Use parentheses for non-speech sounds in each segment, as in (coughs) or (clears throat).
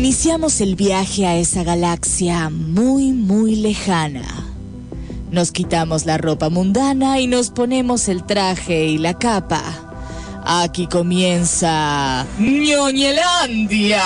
Iniciamos el viaje a esa galaxia muy, muy lejana. Nos quitamos la ropa mundana y nos ponemos el traje y la capa. Aquí comienza ñoñelandia.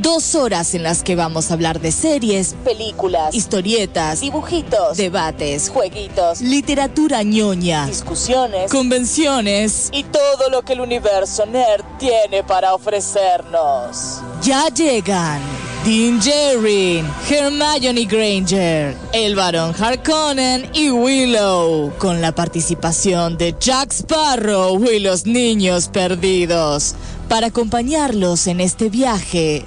Dos horas en las que vamos a hablar de series, películas, historietas, dibujitos, debates, jueguitos, literatura ñoña, discusiones, convenciones y todo lo que el universo nerd tiene para ofrecernos. Ya llegan Dean Jerry, Hermione Granger, el Barón Harkonnen y Willow, con la participación de Jack Sparrow y los niños perdidos, para acompañarlos en este viaje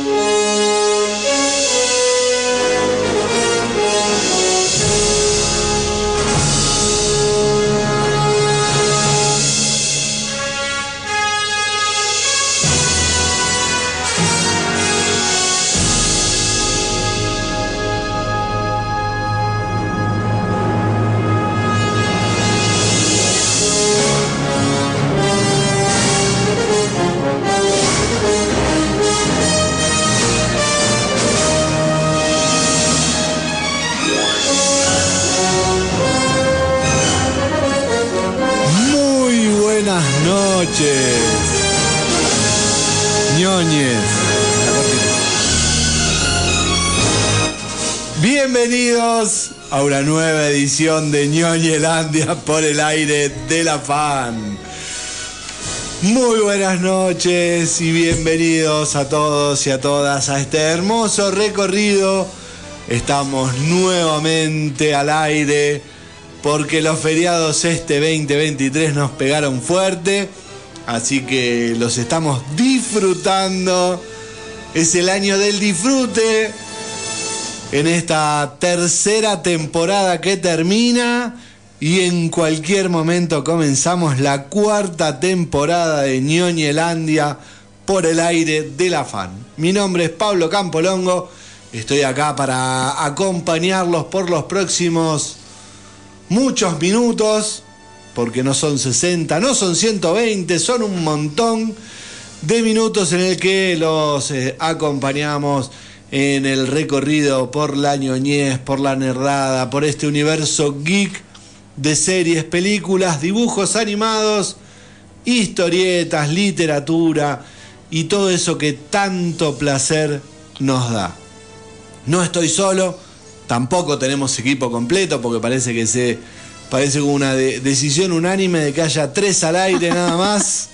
Noches. cortina. Bienvenidos a una nueva edición de ñoñelandia por el aire de la fan. Muy buenas noches y bienvenidos a todos y a todas a este hermoso recorrido. Estamos nuevamente al aire porque los feriados este 2023 nos pegaron fuerte, así que los estamos disfrutando. Es el año del disfrute en esta tercera temporada que termina y en cualquier momento comenzamos la cuarta temporada de Ñoñelandia por el aire de la fan. Mi nombre es Pablo Campolongo, estoy acá para acompañarlos por los próximos muchos minutos, porque no son 60, no son 120, son un montón de minutos en el que los eh, acompañamos en el recorrido por la ñoñez, por la nerdada, por este universo geek de series, películas, dibujos animados, historietas, literatura y todo eso que tanto placer nos da. No estoy solo, tampoco tenemos equipo completo porque parece que se parece como una de- decisión unánime de que haya tres al aire nada más.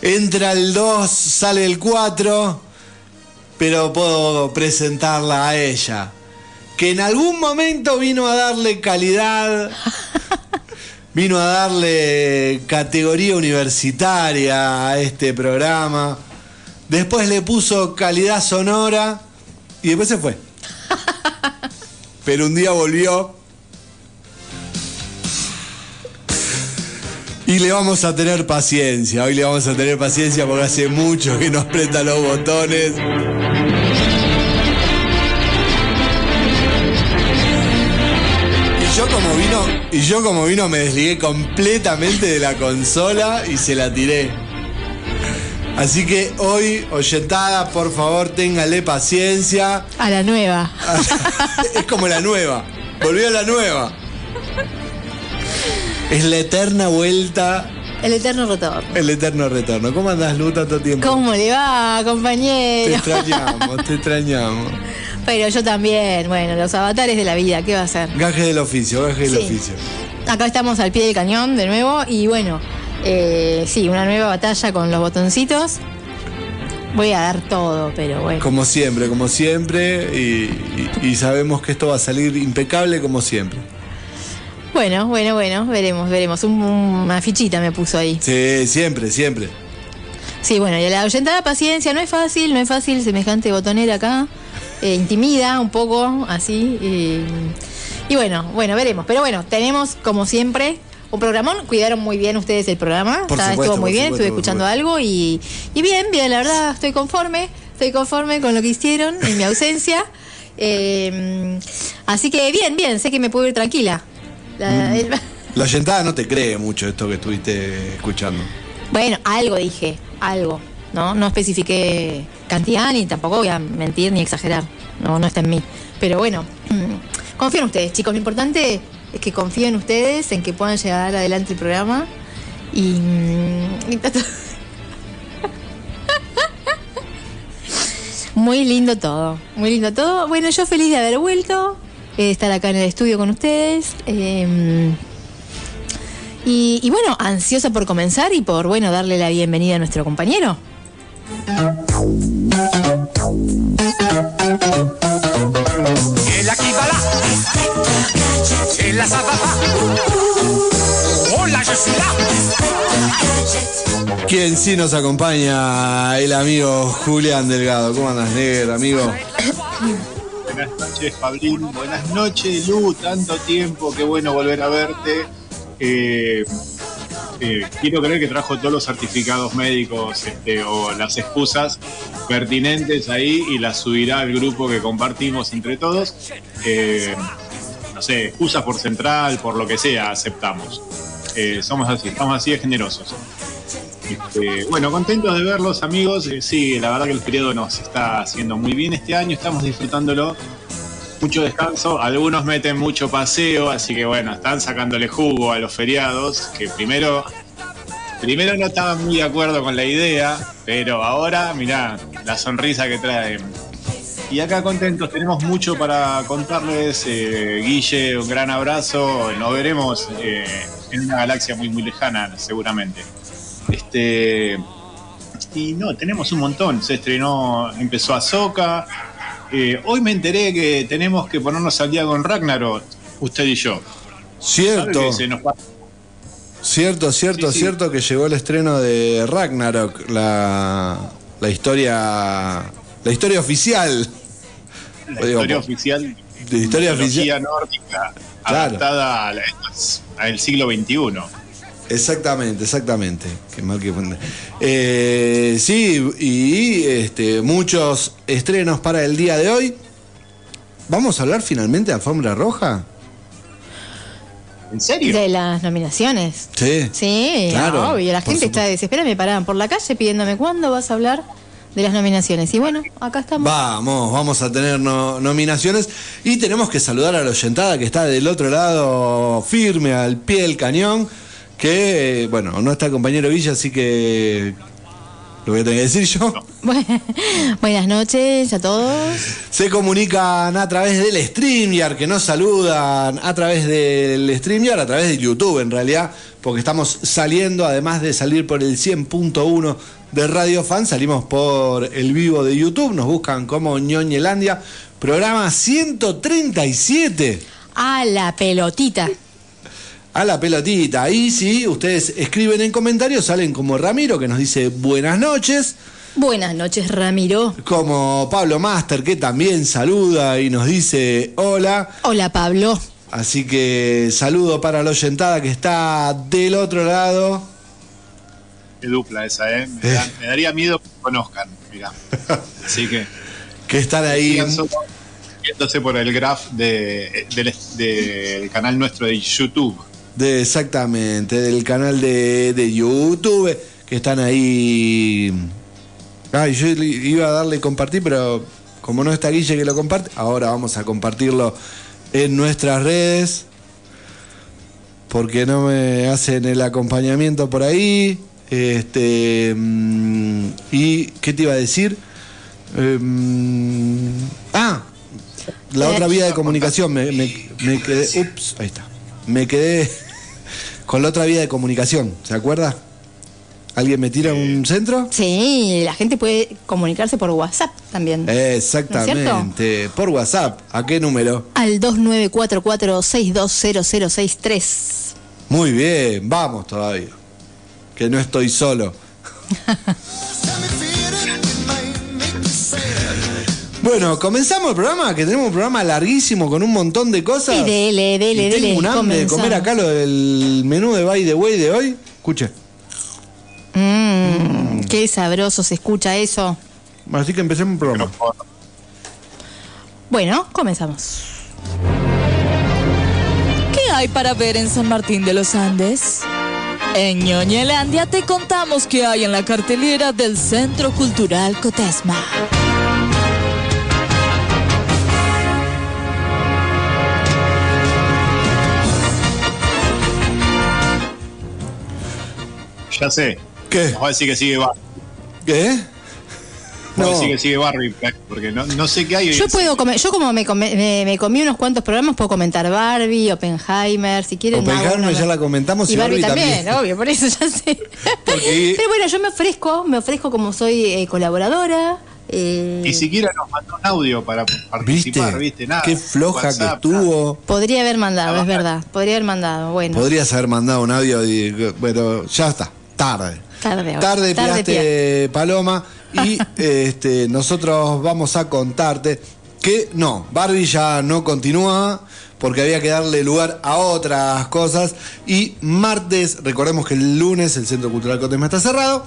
Entra el 2, sale el 4, pero puedo presentarla a ella, que en algún momento vino a darle calidad, vino a darle categoría universitaria a este programa, después le puso calidad sonora y después se fue. (laughs) Pero un día volvió. Y le vamos a tener paciencia. Hoy le vamos a tener paciencia porque hace mucho que nos aprieta los botones. Y yo como vino, y yo como vino me desligué completamente de la consola y se la tiré. Así que hoy, oyentada, por favor, téngale paciencia. A la nueva. (laughs) es como la nueva. Volvió la nueva. Es la eterna vuelta, El eterno retorno. el eterno retorno. ¿Cómo andás, Lu, tanto tiempo? ¿Cómo le va, Te compañero? extrañamos, te extrañamos. Pero yo también, bueno, los avatares de la vida, ¿qué va a ser? Gaje del oficio, gaje del Sí. oficio. Acá estamos al pie del cañón de nuevo y bueno, eh, sí, una nueva batalla con los botoncitos. Voy a dar todo, pero bueno. Como siempre, como siempre. Y, y- y sabemos que esto va a salir impecable como siempre. Bueno, bueno, bueno, veremos, veremos. Un- una fichita me puso ahí. Sí, siempre, siempre. Sí, bueno, y la oyentada paciencia, no es fácil, no es fácil semejante botonera acá. Eh, intimida un poco, así. eh, y bueno, bueno, veremos. Pero bueno, tenemos como siempre un programón. Cuidaron muy bien ustedes el programa. Por Está- supuesto, estuvo muy por bien, supuesto, estuve escuchando algo y, y bien, bien, la verdad estoy conforme. Estoy conforme con lo que hicieron en mi ausencia. (laughs) Eh, así que bien, bien, sé que me puedo ir tranquila. La- Mm. La no te cree mucho esto que estuviste escuchando. bueno, algo dije, algo. ¿no? no especifiqué cantidad ni tampoco voy a mentir ni exagerar. No, no está en mí. Pero bueno, (clears throat) confío en ustedes, chicos. Lo importante es que confío en ustedes, en que puedan llevar adelante el programa. Y. mm. (laughs) Muy lindo todo, muy lindo todo. Bueno, yo feliz de haber vuelto, eh, estar acá en el estudio con ustedes. eh, y, y bueno, ansiosa por comenzar y por, bueno, darle la bienvenida a nuestro compañero. Hola, yo soy la. Quien sí nos acompaña, el amigo Julián Delgado. ¿Cómo andas, negro, amigo? Buenas noches, Pablín. Buenas noches, Lu. Tanto tiempo, qué bueno volver a verte. Eh, eh, quiero creer que trajo todos los certificados médicos este, o las excusas pertinentes ahí y las subirá al grupo que compartimos entre todos. Eh, no sé, excusas por central, por lo que sea, aceptamos. Somos así, estamos así de generosos. Este, bueno, contentos de verlos, amigos. Eh, sí, la verdad que el periodo nos está haciendo muy bien este año, estamos disfrutándolo. Mucho descanso, algunos meten mucho paseo, así que bueno, están sacándole jugo a los feriados, que primero, primero no estaban muy de acuerdo con la idea, pero ahora, mirá, la sonrisa que traen. Y acá contentos, tenemos mucho para contarles. eh, Guille, un gran abrazo. Nos veremos eh, en una galaxia muy, muy lejana, seguramente. Este. Y no, tenemos un montón. Se estrenó, empezó Ahsoka. Eh, hoy me enteré que tenemos que ponernos al día con Ragnarok, usted y yo. ¿Sabe Cierto, cierto, cierto, Sí, sí. cierto que llegó el estreno de Ragnarok, la, la historia, la historia oficial. la Digo, historia oficial de historia oficial. nórdica Claro. adaptada a la- al siglo XXI. Exactamente, exactamente. Qué mal que pone. Eh, sí, y este, muchos estrenos para el día de hoy. ¿Vamos a hablar finalmente de Alfombra Roja? ¿En serio? De las nominaciones. Sí. Sí, Claro, obvio. La gente está desesperada. Me paraban por la calle pidiéndome cuándo vas a hablar de las nominaciones. Y bueno, acá estamos. Vamos, vamos a tener no- nominaciones y tenemos que saludar a la oyentada que está del otro lado, firme al pie del cañón, que, bueno, no está el compañero Villa, así que lo voy a tener que decir yo. (laughs) Bu- Buenas noches a todos. Se comunican a través del StreamYard, que nos saludan a través del StreamYard, a través de YouTube en realidad, porque estamos saliendo, además de salir por el 100.1 de Radio Fan, salimos por el vivo de YouTube, nos buscan como Ñoñelandia, programa 137 A la pelotita. A la pelotita. Ahí sí, ustedes escriben en comentarios, salen como Ramiro, que nos dice buenas noches. Buenas noches, Ramiro. Como Pablo Master, que también saluda y nos dice hola. Hola, Pablo. Así que saludo para la oyentada que está del otro lado. Qué dupla esa, ¿eh? Me, da- me daría miedo que me conozcan, mirá. Así que, Que están ahí. viéndose por el graph de, del, del canal nuestro de YouTube. Exactamente, del canal de, de YouTube. Que están ahí. Ay, yo iba a darle compartir, pero como no está Guille que lo comparte, ahora vamos a compartirlo en nuestras redes. Porque no me hacen el acompañamiento por ahí. Este. mm, ¿Y qué te iba a decir? Em, ah, la otra vía de comunicación. Me, me- me quedé. Ups, ahí está. Me quedé con la otra vía de comunicación. ¿Se acuerda? ¿Alguien me tira un centro? Sí, la gente puede comunicarse por WhatsApp también. Exactamente. Por WhatsApp. ¿A qué número? Al 2944-620063. Muy bien, vamos todavía. Que no estoy solo. (laughs) Bueno, comenzamos el programa, que tenemos un programa larguísimo con un montón de cosas. Y dele, dele, Y tengo dele, un hambre de comer acá lo del menú de By the Way de hoy. Escuche. Mmm, qué sabroso se escucha eso. Bueno, así que empecemos el programa. Bueno, comenzamos. ¿Qué hay para ver en San Martín de los Andes? En Ñoñelandia te contamos qué hay en la cartelera del Centro Cultural Cotesma. Ya sé. ¿Qué? Vamos a decir que sigue Barbie. ¿Qué? No. decir que sigue Barbie, porque no, no sé qué hay. Yo puedo comer, yo como me, come- me- me comí unos cuantos programas, puedo comentar Barbie, Oppenheimer, si quieren. Oppenheimer ya la comentamos y, Y Barbie, también, también. obvio, por eso ya sé. Porque- (laughs) Pero bueno, yo me ofrezco, me ofrezco como soy eh, colaboradora. eh, Ni siquiera nos mandó un audio para participar, ¿viste? Nada. Qué floja WhatsApp, que estuvo. podría haber mandado, es verdad. Podría haber mandado, bueno. Podrías haber mandado un audio, y, pero ya está, tarde. Tarde. Tarde, Tarde, tiraste paloma y (laughs) este, nosotros vamos a contarte que no, Barbie ya no continúa porque había que darle lugar a otras cosas y martes, recordemos que el lunes el Centro Cultural Cotesma está cerrado,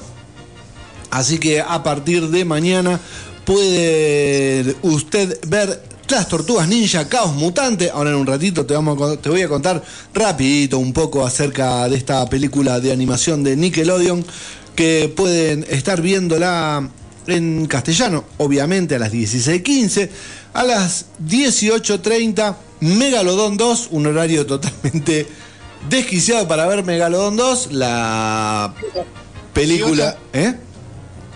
así que a partir de mañana puede usted ver las tortugas ninja Caos Mutante. Ahora en un ratito te, vamos a con- te voy a contar rapidito un poco acerca de esta película de animación de Nickelodeon que pueden estar viéndola en castellano, obviamente a las 16.15, a las 18.30 Megalodon 2, un horario totalmente desquiciado para ver Megalodon 2, la película... ¿Eh?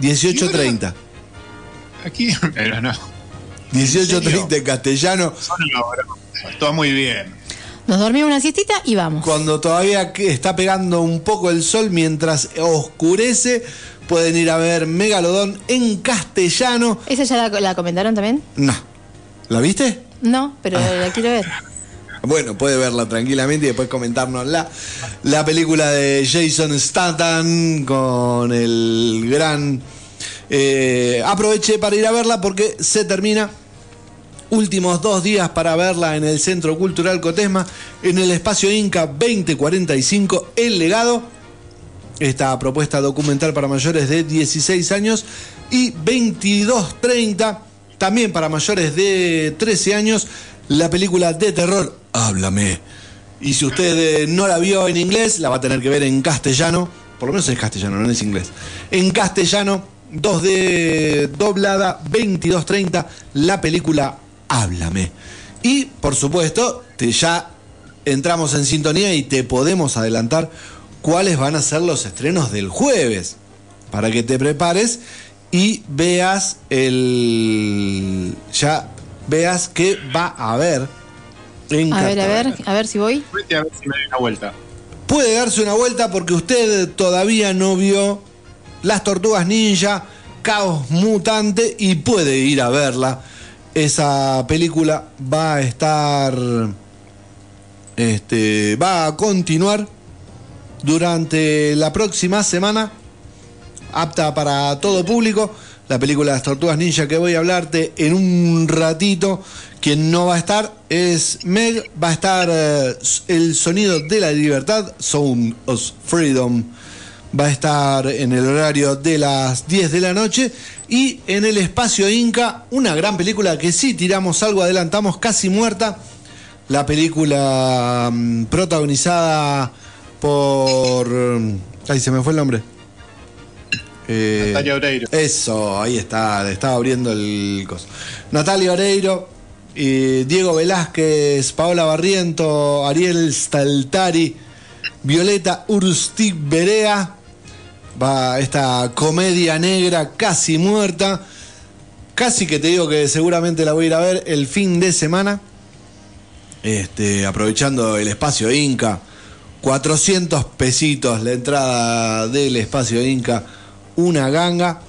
18.30. Aquí, (laughs) pero no. 18.30 en castellano. Todo muy bien. Nos dormimos una siestita y vamos. cuando todavía que está pegando un poco el sol mientras oscurece, pueden ir a ver Megalodón en castellano. ¿Esa ya la, la comentaron también? No. ¿La viste? No, pero Ah. la quiero ver. (laughs) Bueno, puede verla tranquilamente y después comentarnos la, la película de Jason Statham con el gran... eh, aproveche para ir a verla porque se termina últimos dos días para verla en el Centro Cultural Cotesma, en el espacio Inca 2045, El Legado. Esta propuesta documental para mayores de 16 años y 22-30, también para mayores de 13 años, la película de terror Háblame. Y si usted eh, no la vio en inglés, la va a tener que ver en castellano, por lo menos es castellano, no es inglés. En castellano, 2D doblada, 22-30, la película Háblame. Y, por supuesto, te ya entramos en sintonía y te podemos adelantar cuáles van a ser los estrenos del jueves. Para que te prepares y veas el. Ya veas qué va a haber en A ver, a ver, a ver si voy. Vete a ver si me doy una vuelta. Puede darse una vuelta porque usted todavía no vio Las Tortugas Ninja, Caos Mutante y puede ir a verla. Esa película va a estar. Este. Va a continuar durante la próxima semana. Apta para todo público. La película Las Tortugas Ninja que voy a hablarte en un ratito. Quien no va a estar es Meg. Va a estar eh, el sonido de la libertad, Sound of Freedom. Va a estar en el horario de las 10 de la noche. Y en el espacio Inca, una gran película que sí tiramos algo, adelantamos, casi muerta. La película mm, protagonizada por. mm, Ay, se me fue el nombre. Eh, Natalia Oreiro. Eso, ahí está, estaba abriendo el coso. Natalia Oreiro, eh, Diego Velázquez, Paola Barriento, Ariel Staltari, Violeta Urustic Berea. Va esta comedia negra casi muerta. Casi que te digo que seguramente la voy a ir a ver el fin de semana. Este, aprovechando el espacio Inca. 400 pesitos la entrada del espacio Inca. Una ganga.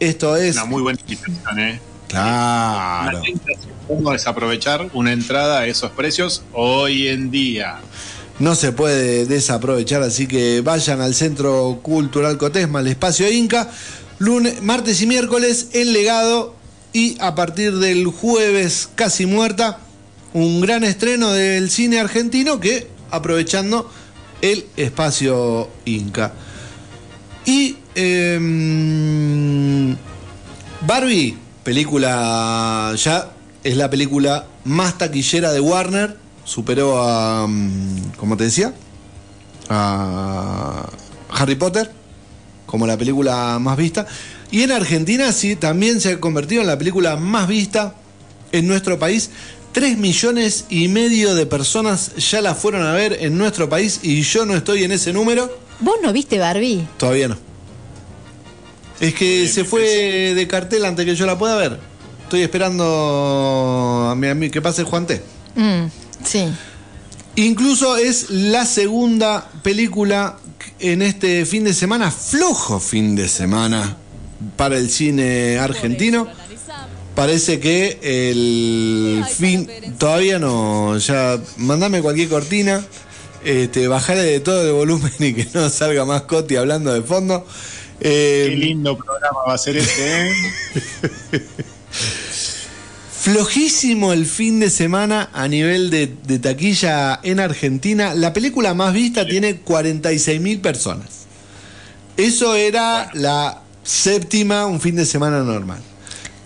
Esto es. Una muy buena invitación, ¿eh? Claro. Una tentación, ¿Cómo desaprovechar una entrada a esos precios hoy en día? No se puede desaprovechar, así que vayan al Centro Cultural Cotesma, al espacio Inca, lunes, martes y miércoles, el legado, y a partir del jueves, casi muerta, un gran estreno del cine argentino que, aprovechando el espacio Inca. Y em, Barbie, película ya es la película más taquillera de Warner. Superó a, mm, como te decía, a Harry Potter como la película más vista. Y en Argentina sí, también se ha convertido en la película más vista en nuestro país. Tres millones y medio de personas ya la fueron a ver en nuestro país y yo no estoy en ese número. ¿Vos no viste Barbie? Todavía no. Es que se fue de cartel antes que yo la pueda ver. Estoy esperando a mí, a mí que pase Juan T. Mm, sí. Incluso es la segunda película en este fin de semana, flojo fin de semana para el cine argentino. Parece que el fin todavía no, ya mandame cualquier cortina, este, bajarle de todo el volumen y que no salga más Coti hablando de fondo. Eh, Qué lindo programa va a ser este, ¿eh? (laughs) Flojísimo el fin de semana a nivel de, de taquilla en Argentina. La película más vista tiene 46 mil personas. Eso era la séptima, un fin de semana normal.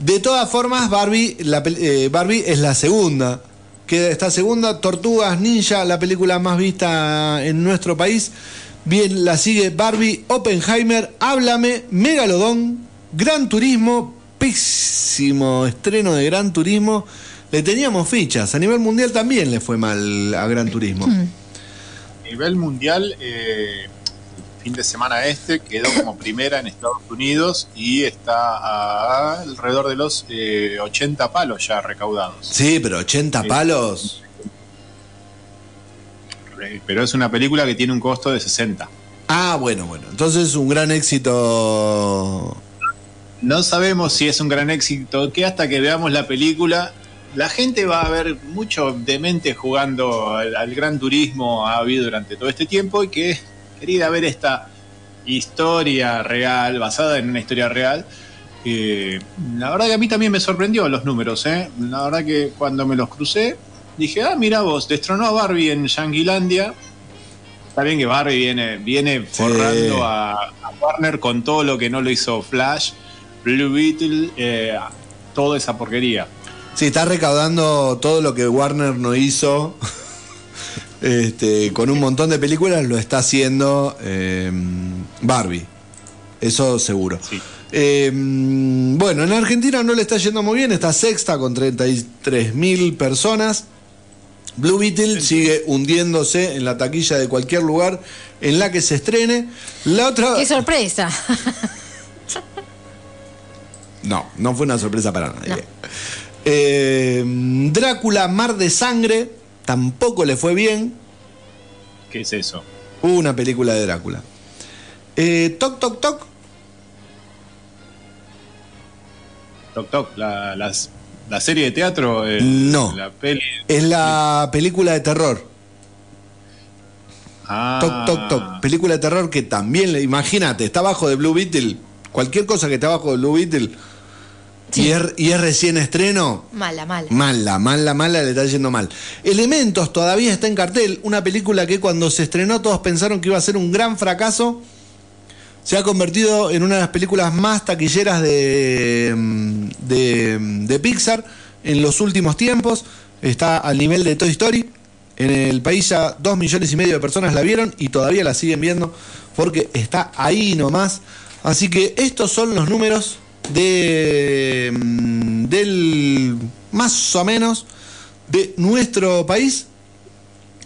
De todas formas, Barbie, la eh, Barbie es la segunda. Queda esta segunda, Tortugas Ninja, la película más vista en nuestro país. Bien, la sigue Barbie, Oppenheimer, Háblame, Megalodón, Gran Turismo, pésimo estreno de Gran Turismo. Le teníamos fichas. A nivel mundial también le fue mal a Gran Turismo. A nivel mundial, eh, fin de semana este quedó como primera en Estados Unidos y está a alrededor de los eh, 80 palos ya recaudados. Sí, pero 80 Sí. palos. Pero es una película que tiene un costo de 60. Ah, bueno, bueno. Entonces un gran éxito. No sabemos si es un gran éxito, que hasta que veamos la película, la gente va a ver mucho demente jugando al, al gran turismo ha habido durante todo este tiempo y que quería ver esta historia real, basada en una historia real. eh, la verdad que a mí también me sorprendió los números, ¿eh? La verdad que cuando me los crucé, dije, ah, mira vos, destronó a Barbie en Yanguilandia. Está bien que Barbie viene, viene forrando a, a Warner con todo lo que no lo hizo Flash, Blue Beetle, eh, toda esa porquería. Sí, está recaudando todo lo que Warner no hizo. (laughs) Este, con un montón de películas lo está haciendo eh, Barbie. Eso seguro. Sí. Eh, bueno, en Argentina no le está yendo muy bien, está sexta con 33 mil personas. Blue Beetle sigue hundiéndose en la taquilla de cualquier lugar en la que se estrene. La otra. ¡Qué sorpresa! (laughs) No, no fue una sorpresa para nadie. No. Eh, Drácula, Mar de Sangre, tampoco le fue bien. ¿Qué es eso? Una película de Drácula. Eh, toc, toc, toc. Toc Toc, la, las- la serie de teatro, eh, No. la peli. Es la película de terror. Ah, Toc, toc, toc. Película de terror que también, imagínate, está abajo de Blue Beetle. Cualquier cosa que esté abajo de Blue Beetle y, es, y es recién estreno, Mala, mala. Mala, mala, mala, le está yendo mal. Elementos todavía está en cartel, una película que cuando se estrenó todos pensaron que iba a ser un gran fracaso. Se ha convertido en una de las películas más taquilleras de, mm, de, de Pixar en los últimos tiempos. Está al nivel de Toy Story. En el país ya dos millones y medio de personas la vieron y todavía la siguen viendo porque está ahí nomás. Así que estos son los números de mm, del más o menos de nuestro país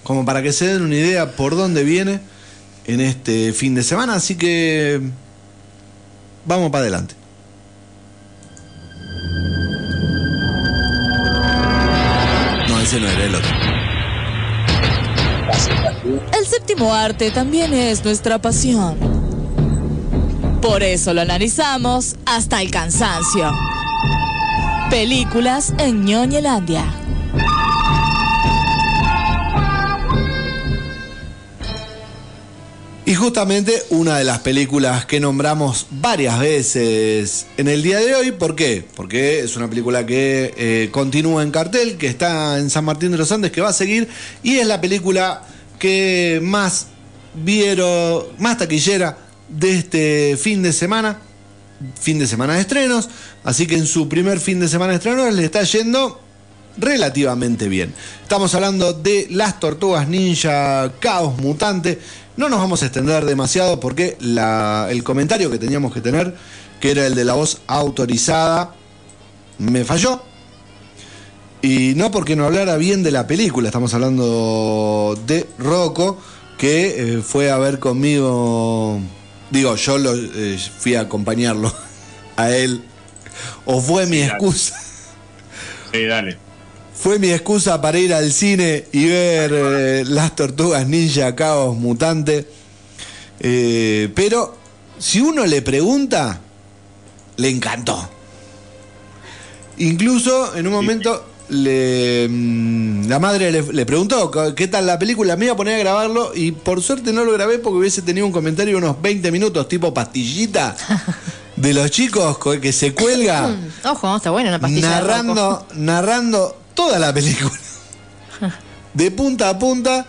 como para que se den una idea por dónde viene en este fin de semana. Así que vamos para adelante. No ese no era el otro. El séptimo arte también es nuestra pasión. Por eso lo analizamos hasta el cansancio. Películas en Ñoñelandia. Y justamente una de las películas que nombramos varias veces en el día de hoy, ¿por qué? Porque es una película que eh, continúa en cartel, que está en San Martín de los Andes, que va a seguir, y es la película que más vieron, más taquillera de este fin de semana, fin de semana de estrenos, así que en su primer fin de semana de estrenos le está yendo relativamente bien. Estamos hablando de las tortugas ninja Caos Mutante. No nos vamos a extender demasiado porque el comentario que teníamos que tener, que era el de la voz autorizada, me falló. Y no porque no hablara bien de la película, estamos hablando de Rocco, que eh, fue a ver conmigo, digo, yo lo, eh, fui a acompañarlo (laughs) a él, o fue mi Sí, dale. excusa. Sí, dale. Fue mi excusa para ir al cine y ver eh, las tortugas ninja caos mutante. Eh, pero si uno le pregunta, le encantó. Incluso en un momento le, mm, la madre le, le preguntó qué tal la película. Me iba a poner a grabarlo y por suerte no lo grabé porque hubiese tenido un comentario de unos 20 minutos tipo pastillita (laughs) de los chicos co- que se cuelga (laughs) Ojo, está bueno una pastilla. narrando, narrando toda la película. (laughs) De punta a punta,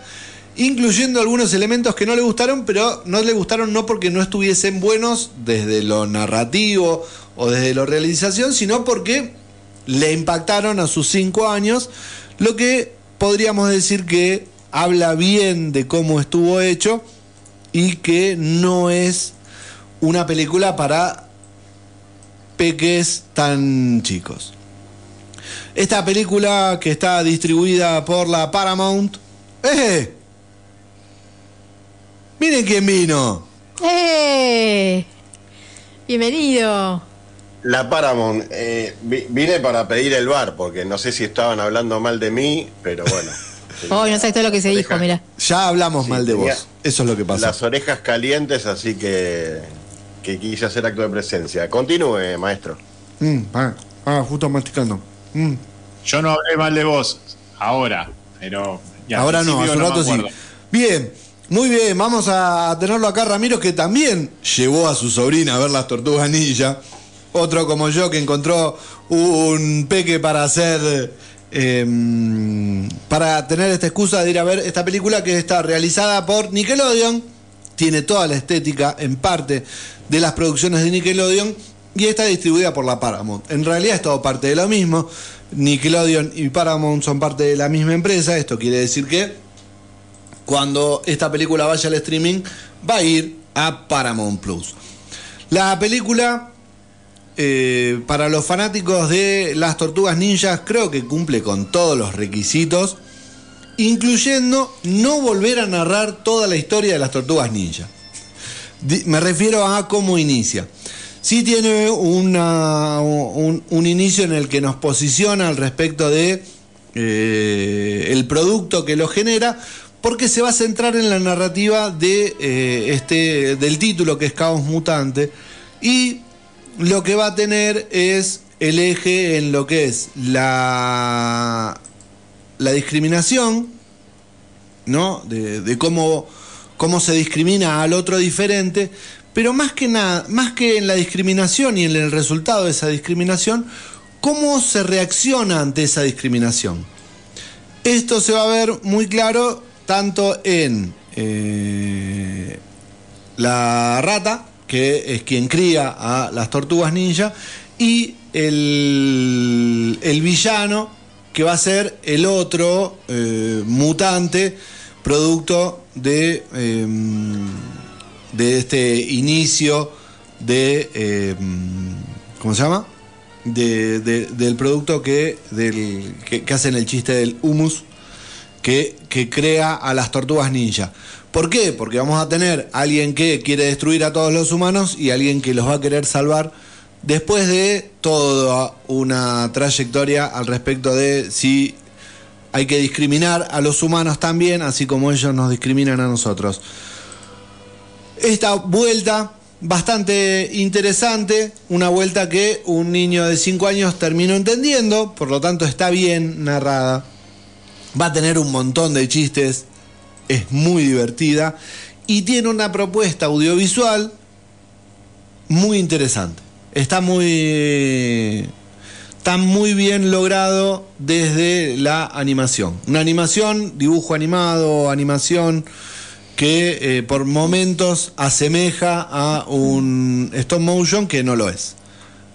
incluyendo algunos elementos que no le gustaron, pero no le gustaron no porque no estuviesen buenos desde lo narrativo o desde la realización, sino porque le impactaron a sus cinco años, lo que podríamos decir que habla bien de cómo estuvo hecho y que no es una película para peques tan chicos. Esta película que está distribuida por la Paramount. ¡Eh! Miren quién vino. ¡Eh! Bienvenido. La Paramount, eh, vi- vine para pedir el bar, porque no sé si estaban hablando mal de mí, pero bueno. (laughs) Hoy no sabes todo lo que se dijo, mira. Ya hablamos Sí, mal de vos. Eso es lo que pasa. Las orejas calientes, así que, que quise hacer acto de presencia. Continúe, maestro. Mm, ah, ah, justo masticando. Mm. Yo no hablé mal de vos ahora, pero. y al Ahora no, hace un rato sí. Bien, muy bien. Vamos a tenerlo acá, Ramiro, que también llevó a su sobrina a ver las tortugas ninja. Otro como yo que encontró un peque para hacer. eh, para tener esta excusa de ir a ver esta película que está realizada por Nickelodeon. Tiene toda la estética en parte de las producciones de Nickelodeon y está distribuida por la Paramount. En realidad es todo parte de lo mismo. Nickelodeon y Paramount son parte de la misma empresa. Esto quiere decir que cuando esta película vaya al streaming, va a ir a Paramount Plus. La película, eh, para los fanáticos de las tortugas ninjas, creo que cumple con todos los requisitos, incluyendo no volver a narrar toda la historia de las tortugas ninja. Di- Me refiero a cómo inicia. Sí tiene un, un inicio en el que nos posiciona al respecto de eh, el producto que lo genera, porque se va a centrar en la narrativa de eh, este del título que es Caos Mutante y lo que va a tener es el eje en lo que es la la discriminación, ¿no? De, de cómo, cómo se discrimina al otro diferente, pero más que nada, más que en la discriminación y en el resultado de esa discriminación, cómo se reacciona ante esa discriminación. Esto se va a ver muy claro tanto en eh, la rata, que es quien cría a las tortugas ninja, y el, el villano, que va a ser el otro eh, mutante, producto de, eh, de este inicio de... eh, ¿Cómo se llama? De- de- del producto que, del, que, que hacen el chiste del humus que, que crea a las tortugas ninja. ¿Por qué? Porque vamos a tener alguien que quiere destruir a todos los humanos y alguien que los va a querer salvar después de toda una trayectoria al respecto de si hay que discriminar a los humanos también, así como ellos nos discriminan a nosotros. Esta vuelta bastante interesante, una vuelta que un niño de 5 años terminó entendiendo, por lo tanto está bien narrada, va a tener un montón de chistes, es muy divertida y tiene una propuesta audiovisual muy interesante. Está muy está muy bien logrado desde la animación. Una animación, dibujo animado, animación que eh, por momentos asemeja a un stop motion que no lo es.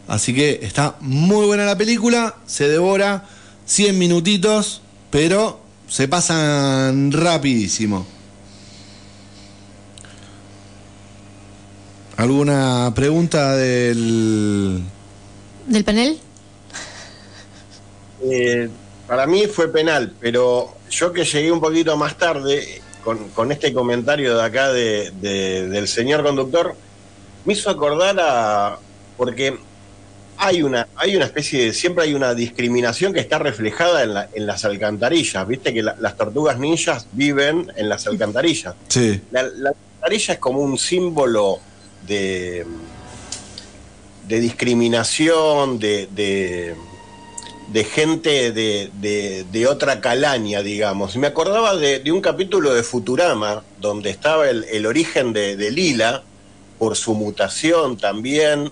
Así que está muy buena la película, se devora 100 minutitos, pero se pasan rapidísimo. ¿Alguna pregunta del... ¿Del panel? Eh, para mí fue penal, pero yo que llegué un poquito más tarde, con, con este comentario de acá de- de- del señor conductor, me hizo acordar a. porque hay una, hay una especie de. siempre hay una discriminación que está reflejada en, la- en las alcantarillas. Viste que la- las tortugas ninjas viven en las alcantarillas. Sí. La, la alcantarilla es como un símbolo de, de discriminación, de, de, de gente de, de- otra calaña, digamos. Me acordaba de, un capítulo de Futurama, donde estaba el, el origen de Lila, por su mutación también,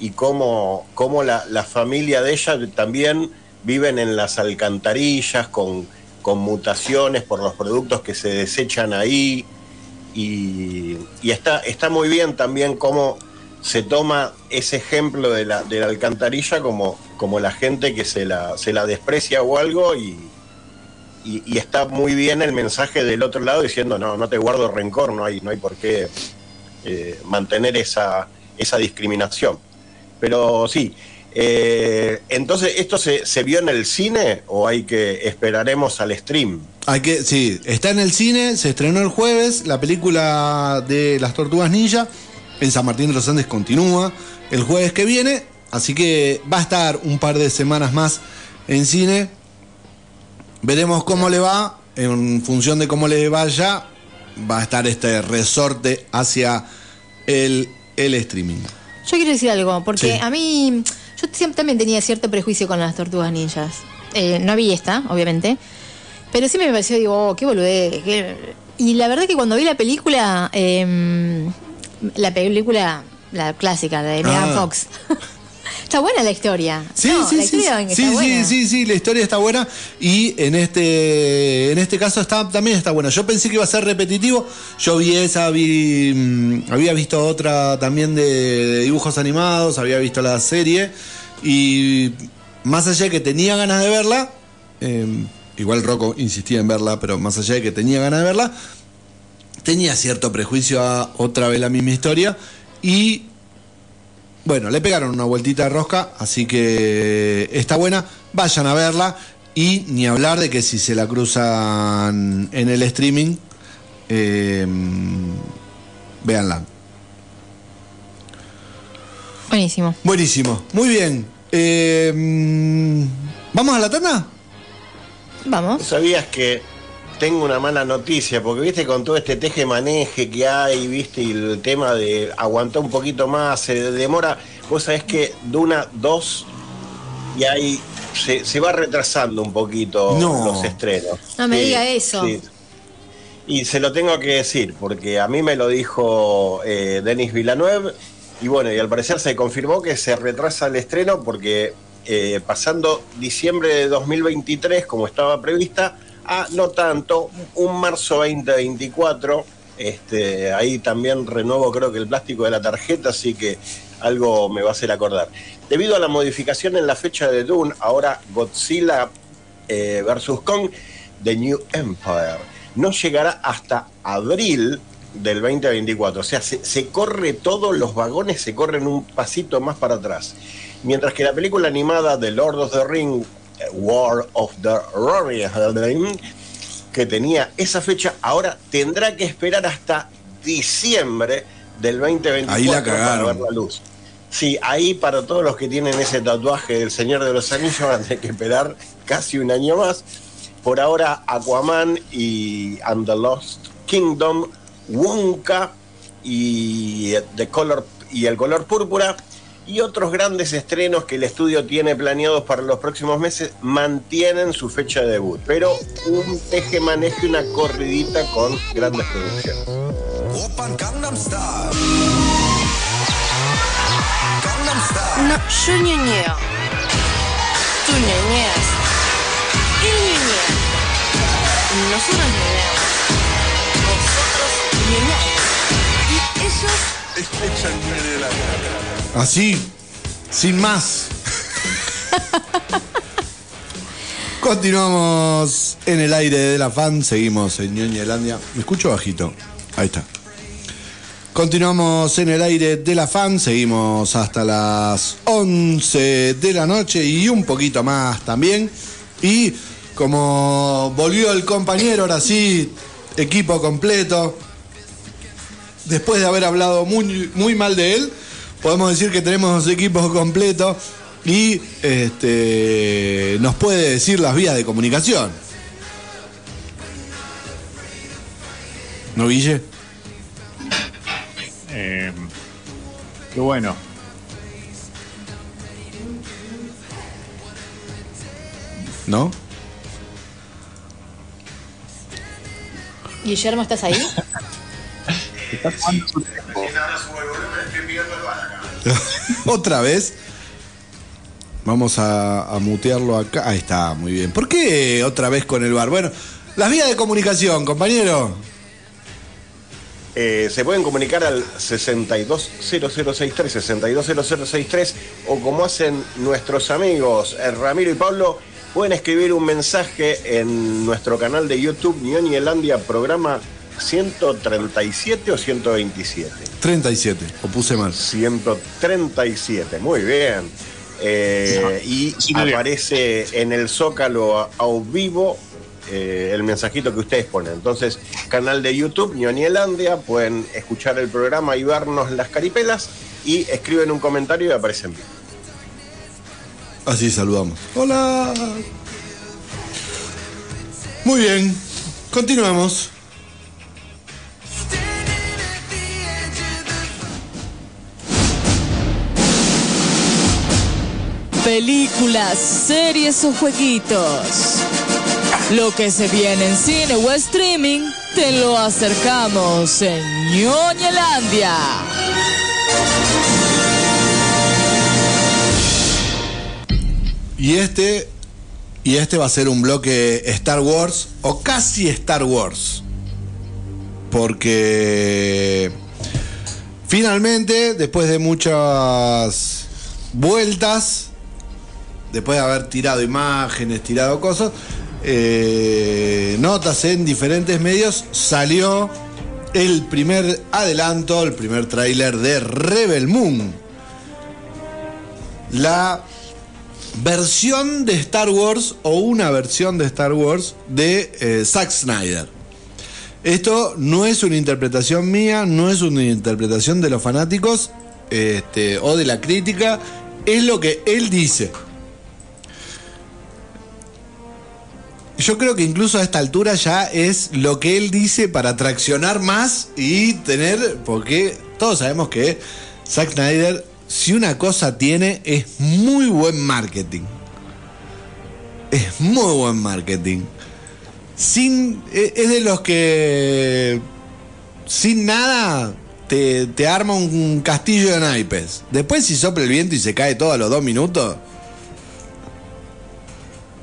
y cómo, cómo la, la familia de ella también viven en las alcantarillas con, con mutaciones por los productos que se desechan ahí. Y, está, está muy bien también cómo se toma ese ejemplo de la, de la alcantarilla como, como la gente que se la, se la desprecia o algo y, y, y está muy bien el mensaje del otro lado diciendo no, no te guardo rencor, no hay, no hay por qué eh, mantener esa, esa discriminación. Pero sí, eh, entonces, ¿esto se, se vio en el cine o hay que esperaremos al stream? Hay que, sí, está en el cine, se estrenó el jueves, la película de las tortugas ninja en San Martín de los Andes continúa el jueves que viene, así que va a estar un par de semanas más en cine. Veremos cómo le va, en función de cómo le vaya, va a estar este resorte hacia el, el streaming. Yo quiero decir algo, porque Sí. a mí, yo siempre también tenía cierto prejuicio con las tortugas ninjas. Eh, no vi esta, obviamente, pero sí me pareció, digo, oh, qué boludez. qué- Y la verdad que cuando vi la película, eh, la película, la clásica de Megan Ah. Fox, (laughs) está buena la historia. Sí, No, sí, la sí, historia sí, sí, sí, sí, la historia está buena y en este en este caso está también está buena. Yo pensé que iba a ser repetitivo. Yo vi esa, vi mm, había visto otra también de, de dibujos animados, había visto la serie y más allá de que tenía ganas de verla, eh, igual Rocco insistía en verla, pero más allá de que tenía ganas de verla, tenía cierto prejuicio a otra vez la misma historia y bueno, le pegaron una vueltita de rosca, así que está buena. Vayan a verla. Y ni hablar de que si se la cruzan en el streaming, eh, véanla. Buenísimo. Buenísimo, muy bien. Eh, ¿Vamos a la tanda? Vamos. ¿Sabías que tengo una mala noticia? Porque viste con todo este teje-maneje que hay, viste, y el tema de aguantar un poquito más, se demora. Vos sabés que Duna 2 y ahí se, se va retrasando un poquito No. los estrenos. No me diga eso. Y se lo tengo que decir, porque a mí me lo dijo eh, Denis Villeneuve, y bueno, y al parecer se confirmó que se retrasa el estreno porque eh, pasando diciembre de 2023, como estaba prevista, a no tanto, un marzo 2024, este, ahí también renuevo creo que el plástico de la tarjeta, así que algo me va a hacer acordar. Debido a la modificación en la fecha de Dune, ahora Godzilla eh, versus Kong, The New Empire, no llegará hasta abril del 2024. O sea, se, corre todo, los vagones se corren un pasito más para atrás. Mientras que la película animada de Lord of the Ring, War of the Rohirrim, que tenía esa fecha, ahora tendrá que esperar hasta diciembre del 2024 Ahí la para ver la luz. Sí, ahí para todos los que tienen ese tatuaje del Señor de los Anillos van a tener que esperar casi un año más. Por ahora, Aquaman y And the Lost Kingdom, Wonka y, The Color, y El Color Púrpura y otros grandes estrenos que el estudio tiene planeados para los próximos meses mantienen su fecha de debut. Pero un teje maneje una corridita con grandes producciones. No, yo ñoñeo. Tú ñoñeas. Él ñoñea. Nosotros ñoñeamos. Vosotros ñoñáis. Y ellos Así, sin más. (laughs) Continuamos en el aire de la fan, seguimos en Ñoñelandia. ¿Me escucho bajito? Ahí está. Continuamos en el aire de la fan, seguimos hasta las 11 de la noche y un poquito más también. Y como volvió el compañero, ahora sí, equipo completo, después de haber hablado muy, muy mal de él, podemos decir que tenemos equipos completos y este, nos puede decir las vías de comunicación. ¿No, Guille? Eh, qué bueno. ¿No? Guillermo, ¿estás ahí? (laughs) Está tomando su tiempo. (laughs) Otra vez. Vamos a, mutearlo acá. Ahí está, muy bien. ¿Por qué otra vez con el bar? Bueno, las vías de comunicación, compañero. Eh, se pueden comunicar al 620063, 620063, o como hacen nuestros amigos eh, Ramiro y Pablo, pueden escribir un mensaje en nuestro canal de YouTube, Ñoñelandia, programa 137 o 127. 37, o puse mal. 137, muy bien. Eh, y sí, muy bien. aparece en el Zócalo a, a vivo eh, el mensajito que ustedes ponen. Entonces, canal de YouTube, Ñoñelandia, pueden escuchar el programa y vernos las caripelas y escriben un comentario y aparecen bien. Así saludamos. Hola. Muy bien, continuamos. Películas, series o jueguitos. Lo que se viene en cine o streaming, te lo acercamos en Ñoñelandia. Y este. Y este va a ser un bloque Star Wars o casi Star Wars. Porque finalmente, después de muchas vueltas, después de haber tirado imágenes, tirado cosas, eh, notas en diferentes medios, salió el primer adelanto, el primer tráiler de Rebel Moon. La versión de Star Wars o una versión de Star Wars de eh, Zack Snyder. Esto no es una interpretación mía, no es una interpretación de los fanáticos este, o de la crítica, es lo que él dice. Yo creo que incluso a esta altura ya es lo que él dice para traccionar más y tener, porque todos sabemos que Zack Snyder, si una cosa tiene, es muy buen marketing. Es muy buen marketing. Sin, e- es de los que sin nada te, te arma un castillo de naipes. Después si sopla el viento y se cae todo a los dos minutos.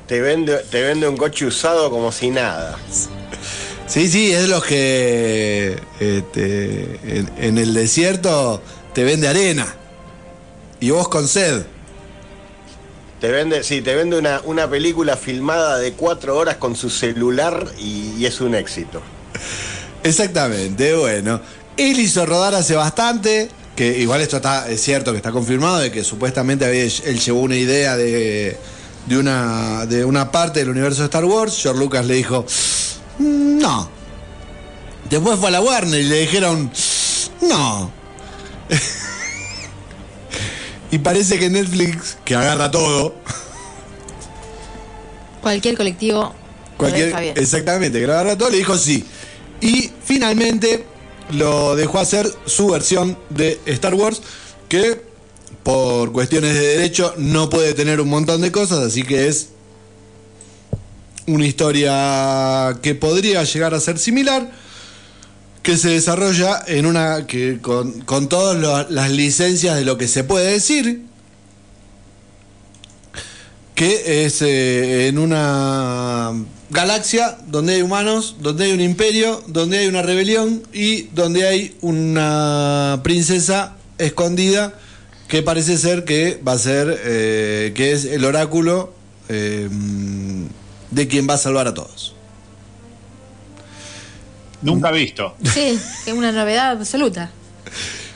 Te vende, te vende un coche usado como si nada. Sí, sí, es los que este, en, en el desierto te vende arena. Y vos con sed. Te vende, sí, te vende una, una película filmada de cuatro horas con su celular y, y es un éxito. Exactamente, bueno. Él hizo rodar hace bastante, que igual esto está, es cierto que está confirmado, de que supuestamente había, él llevó una idea de, de, una, de una parte del universo de Star Wars. George Lucas le dijo, "Mm, no. Después fue a la Warner y le dijeron, no. (laughs) y parece que Netflix, que agarra todo, Cualquier colectivo. Cualquier, bien. exactamente, que lo agarra todo, le dijo sí. Y finalmente lo dejó hacer su versión de Star Wars, que por cuestiones de derecho no puede tener un montón de cosas, así que es una historia que podría llegar a ser similar, que se desarrolla en una que con, con todas las licencias de lo que se puede decir, que es eh, en una galaxia donde hay humanos, donde hay un imperio, donde hay una rebelión y donde hay una princesa escondida que parece ser que va a ser, eh, que es el oráculo eh, de quien va a salvar a todos. Nunca visto. Sí, es una novedad absoluta.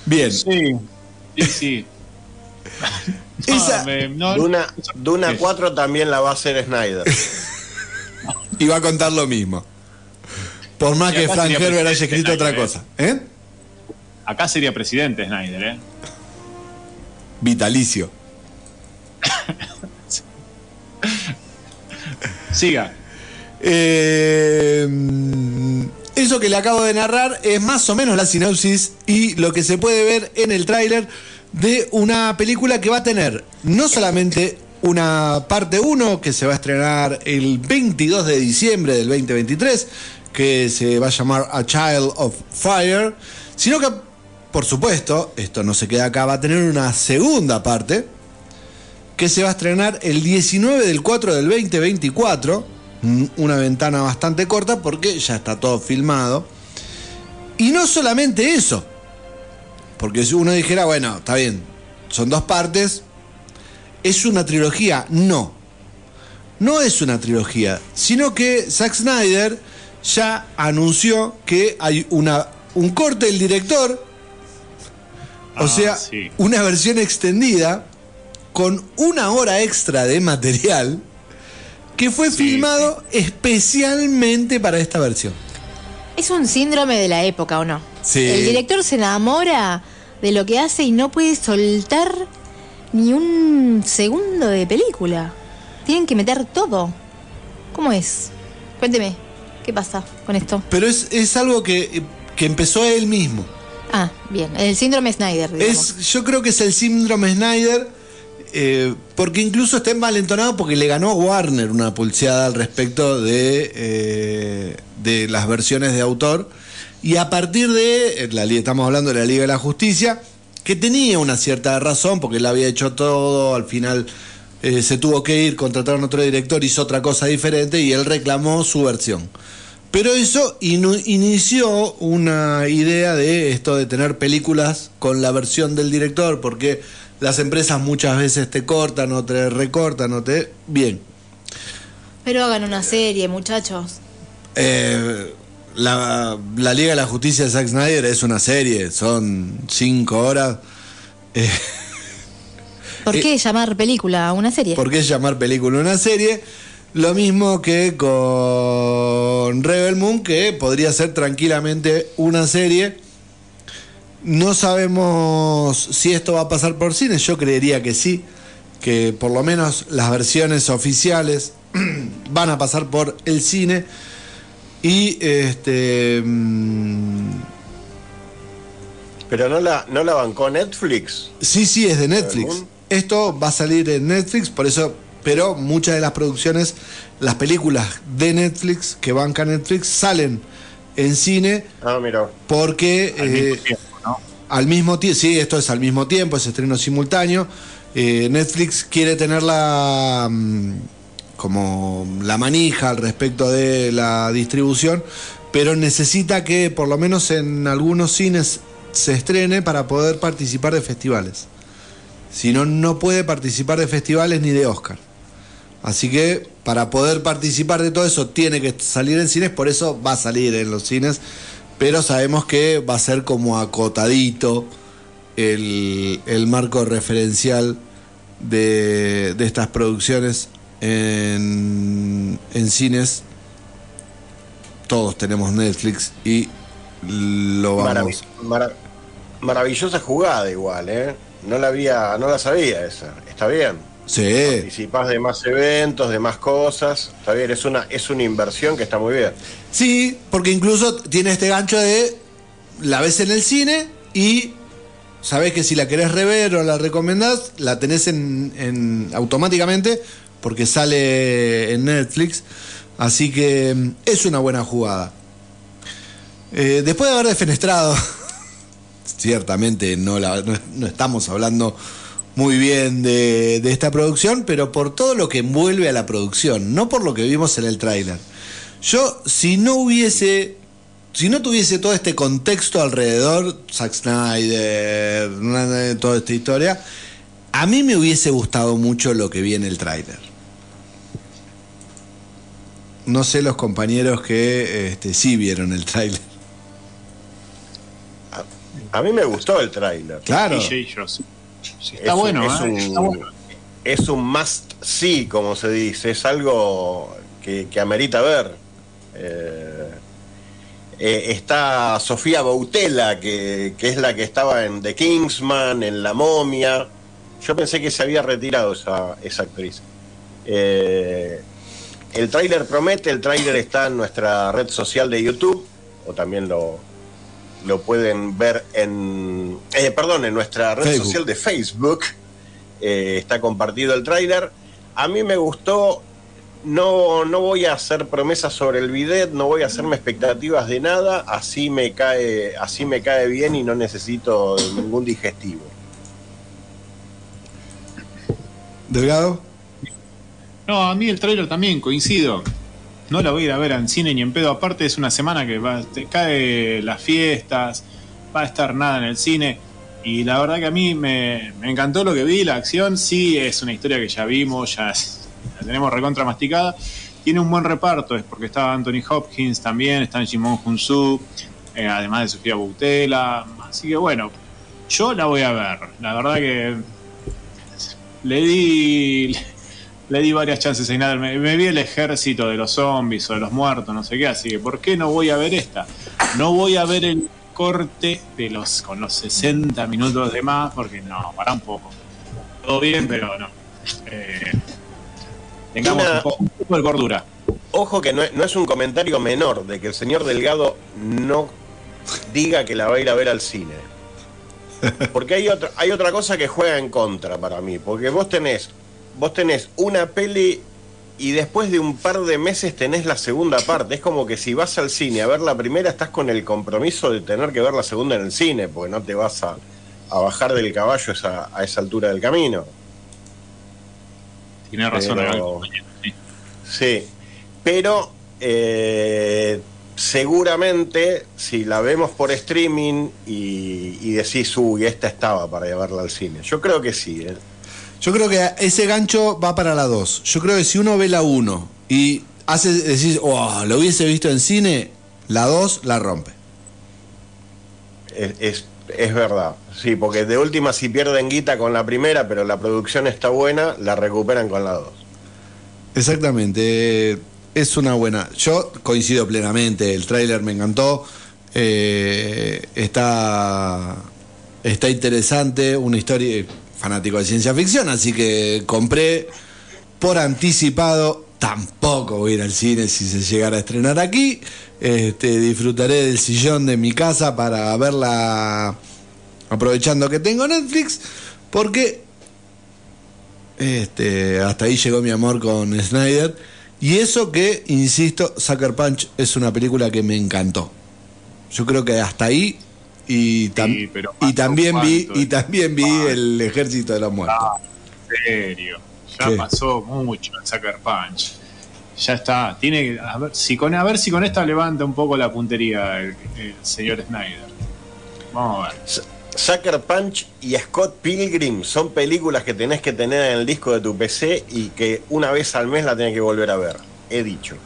Bien. Sí, sí, sí. No, (laughs) Esa- me- no- Duna, Duna Sí. 4 también la va a hacer Snyder. (laughs) Y va a contar lo mismo. Por más que Frank Herbert haya escrito otra Snyder, cosa. ¿Eh? Acá sería presidente Snyder, ¿eh? Vitalicio. Siga. Eh, eso que le acabo de narrar es más o menos la sinopsis y lo que se puede ver en el tráiler de una película que va a tener no solamente una parte 1 que se va a estrenar el 22 de diciembre del 2023, que se va a llamar A Child of Fire, sino que, por supuesto, esto no se queda acá, va a tener una segunda parte que se va a estrenar el 19 del 4 del 2024, mm, una ventana bastante corta porque ya está todo filmado. Y no solamente eso, porque si uno dijera, bueno, está bien, son dos partes, ¿es una trilogía? No, no es una trilogía, sino que Zack Snyder ya anunció que hay una, un corte del director, o Ah, sea, sí. una versión extendida con una hora extra de material que fue Sí, filmado especialmente para esta versión. Es un síndrome de la época, ¿o no? Sí. El director se enamora de lo que hace y no puede soltar ni un segundo de película. Tienen que meter todo. ¿Cómo es? Cuénteme, ¿qué pasa con esto? Pero es, es algo que, que empezó él mismo. Ah, bien, el síndrome Snyder. Es, yo creo que es el síndrome Snyder, eh, porque incluso está envalentonado porque le ganó a Warner una pulseada al respecto de, eh, de las versiones de autor. Y a partir de, eh, la, estamos hablando de la Liga de la Justicia, que tenía una cierta razón, porque él había hecho todo, al final eh, se tuvo que ir, contrataron otro director, hizo otra cosa diferente y él reclamó su versión. Pero eso inició una idea de esto de tener películas con la versión del director, porque las empresas muchas veces te cortan o te recortan o te... Bien. Pero hagan una serie, muchachos. Eh, la, la Liga de la Justicia de Zack Snyder es una serie, son cinco horas. Eh, ¿Por Eh, qué llamar película a una serie? ¿Por qué llamar película una serie? Lo mismo que con Rebel Moon, que podría ser tranquilamente una serie. No sabemos si esto va a pasar por cine, yo creería que sí, que por lo menos las versiones oficiales (clears throat) van a pasar por el cine. Y este. mm, Pero no la, no la bancó Netflix. Sí, sí, es de Netflix. Esto va a salir en Netflix, por eso, pero muchas de las producciones, las películas de Netflix que banca Netflix salen en cine Ah, mira. porque Al eh, mismo tiempo, ¿no? al mismo tiempo, sí, esto es al mismo tiempo, es estreno simultáneo. Eh, Netflix quiere tener la mm, como la manija al respecto de la distribución, pero necesita que por lo menos en algunos cines se estrene para poder participar de festivales. Si no, no puede participar de festivales ni de Oscar. Así que para poder participar de todo eso tiene que salir en cines, por eso va a salir en los cines, pero sabemos que va a ser como acotadito el, el marco referencial de, de estas producciones en, en cines. Todos tenemos Netflix y lo vamos. Marav- mara- maravillosa jugada igual, ¿eh? No la había, no la sabía esa. Está bien. Sí, Participás de más eventos, de más cosas. Está bien, es una, es una inversión que está muy bien. sí, porque incluso tiene este gancho de la ves en el cine y sabés que si la querés rever o la recomendás, la tenés en, en- automáticamente porque sale en Netflix. Así que mm, es una buena jugada. Eh, después de haber defenestrado, (laughs) ciertamente no, la- no, no estamos hablando muy bien de, de esta producción, pero por todo lo que envuelve a la producción, no por lo que vimos en el tráiler. Yo, si no hubiese, si no tuviese todo este contexto alrededor, Zack Snyder, toda esta historia, a mí me hubiese gustado mucho lo que vi en el tráiler. no sé los compañeros que este, sí vieron el tráiler. A mí me gustó el tráiler. Claro. Sí, yo sí. Sí, Es está un- bueno, es ¿eh? un, Está bueno. es un must see, como se dice. Es algo que, que amerita ver. Eh, eh, está Sofía Boutella, que, que es la que estaba en The Kingsman, en La Momia. Yo pensé que se había retirado esa, esa actriz. Eh, el tráiler promete, el tráiler está en nuestra red social de YouTube, o también lo, lo pueden ver en, eh, perdón, en nuestra red Facebook. social de Facebook. Eh, está compartido el tráiler. A mí me gustó. No, no voy a hacer promesas sobre el bidet, no voy a hacerme expectativas de nada, así me cae, así me cae bien y no necesito ningún digestivo. Delgado. No, a mí el tráiler también, coincido. No la voy a ir a ver en cine ni en pedo. Aparte es una semana que va, te cae las fiestas, va a estar nada en el cine. Y la verdad que a mí me, encantó lo que vi, la acción. Sí, es una historia que ya vimos, ya la tenemos recontra masticada. Tiene un buen reparto, es porque está Anthony Hopkins también, está Jimon Hunsu, eh, además de Sofía Boutella. Así que bueno, yo la voy a ver. La verdad que le di le di varias chances a Snyder. Me, me vi el ejército de los zombies o de los muertos, no sé qué, así que ¿por qué no voy a ver esta? No voy a ver el corte de los con los 60 minutos de más, porque no, para un poco. Todo bien, pero no. Eh, tengamos Una- un, poco, un poco de cordura. Ojo que no es, no es un comentario menor de que el señor Delgado no diga que la va a ir a ver al cine. (laughs) Porque hay otra, hay otra cosa que juega en contra para mí. Porque vos tenés, vos tenés una peli y después de un par de meses tenés la segunda parte. Es como que si vas al cine a ver la primera, estás con el compromiso de tener que ver la segunda en el cine, porque no te vas a, a bajar del caballo esa- a esa altura del camino. Tiene razón Pero- sí. Sí, pero eh, seguramente si la vemos por streaming y, y decís, uy, esta estaba para llevarla al cine. Yo creo que sí. ¿eh? Yo creo que ese gancho va para la 2. Yo creo que si uno ve la 1 y hace decís, oh, lo hubiese visto en cine, la 2 la rompe. Es, es- es verdad. Sí, porque de última si pierden guita con la primera, pero la producción está buena, la recuperan con la dos. Exactamente. Es una buena. Yo coincido plenamente. El tráiler me encantó. Eh, está, está interesante. Una historia. Fanático de ciencia ficción, así que compré por anticipado. Tampoco voy a ir al cine si se llegara a estrenar aquí. Este, disfrutaré del sillón de mi casa para verla aprovechando que tengo Netflix. Porque este, hasta ahí llegó mi amor con Snyder. Y eso que, insisto, Sucker Punch es una película que me encantó. Yo creo que hasta ahí. Y, tam- Sí, pero y también vi, y también vi cuánto. el ejército de los muertos. Ah, en serio. Ya ¿Qué? pasó mucho el Sucker Punch. Ya está. Tiene que, a ver si con a ver si con esta levanta un poco la puntería el, el señor Snyder. Vamos a ver. Sucker Punch y Scott Pilgrim son películas que tenés que tener en el disco de tu PC y que una vez al mes la tenés que volver a ver. He dicho.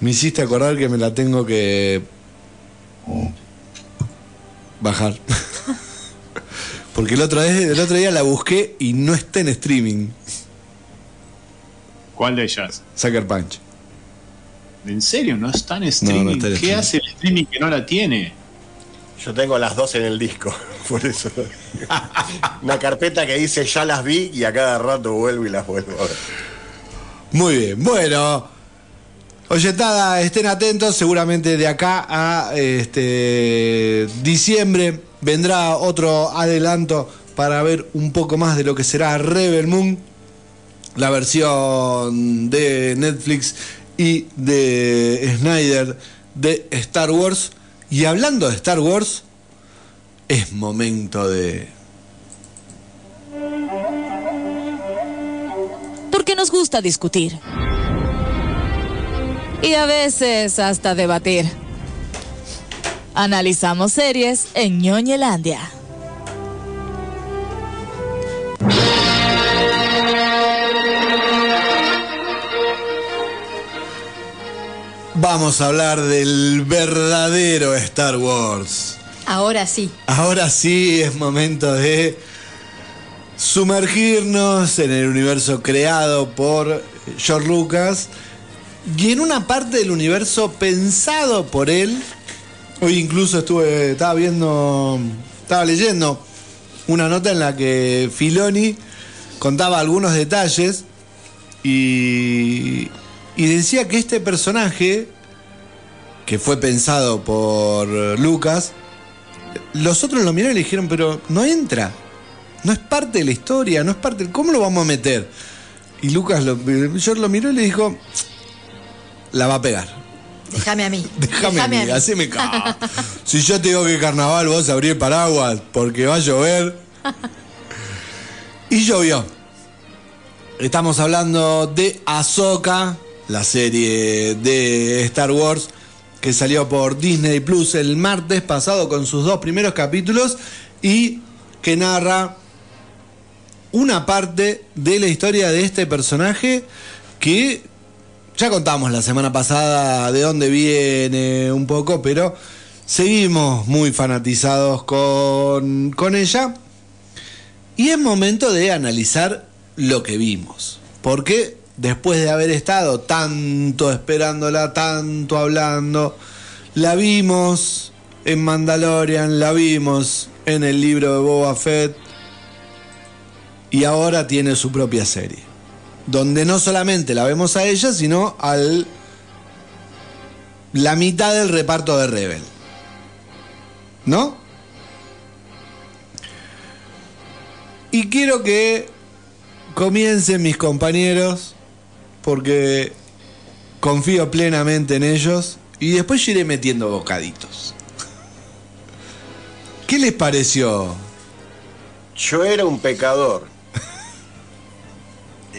Me hiciste acordar que me la tengo que bajar. Porque el otro, vez, el otro día la busqué y no está en streaming. ¿Cuál de ellas? Sucker Punch. ¿En serio? ¿No está en streaming? está en ¿Qué streaming. hace el streaming que no la tiene? Yo tengo las dos en el disco, (laughs) por eso. Una carpeta que dice ya las vi y a cada rato vuelvo y las vuelvo a ver. Muy bien, bueno. Oyetada, estén atentos, seguramente de acá a este diciembre vendrá otro adelanto para ver un poco más de lo que será Rebel Moon, la versión de Netflix y de Snyder de Star Wars. Y hablando de Star Wars, es momento de... Porque nos gusta discutir. Y a veces hasta debatir. Analizamos series en ñoñelandia. Vamos a hablar del verdadero Star Wars. Ahora sí. Ahora sí es momento de sumergirnos en el universo creado por George Lucas y en una parte del universo pensado por él. Hoy incluso estuve, estaba viendo, estaba leyendo una nota en la que Filoni contaba algunos detalles y, y decía que este personaje, que fue pensado por Lucas, los otros lo miraron y le dijeron, pero no entra, no es parte de la historia, no es parte, ¿cómo lo vamos a meter? Y Lucas lo, George lo miró y le dijo, la va a pegar. (laughs) Déjame a mí. Déjame, a mí, haceme caso. si yo te digo que carnaval vos abrí el paraguas porque va a llover. y llovió. Estamos hablando de Ahsoka, la serie de Star Wars que salió por Disney Plus el martes pasado con sus dos primeros capítulos y que narra una parte de la historia de este personaje que ya contamos la semana pasada de dónde viene un poco, pero seguimos muy fanatizados con, con ella. Y es momento de analizar lo que vimos. Porque después de haber estado tanto esperándola, tanto hablando, la vimos en Mandalorian, la vimos en el libro de Boba Fett y ahora tiene su propia serie, donde no solamente la vemos a ella, sino al la mitad del reparto de Rebel. ¿No? Y quiero que comiencen mis compañeros porque confío plenamente en ellos y después iré metiendo bocaditos. ¿Qué les pareció? Yo era un pecador.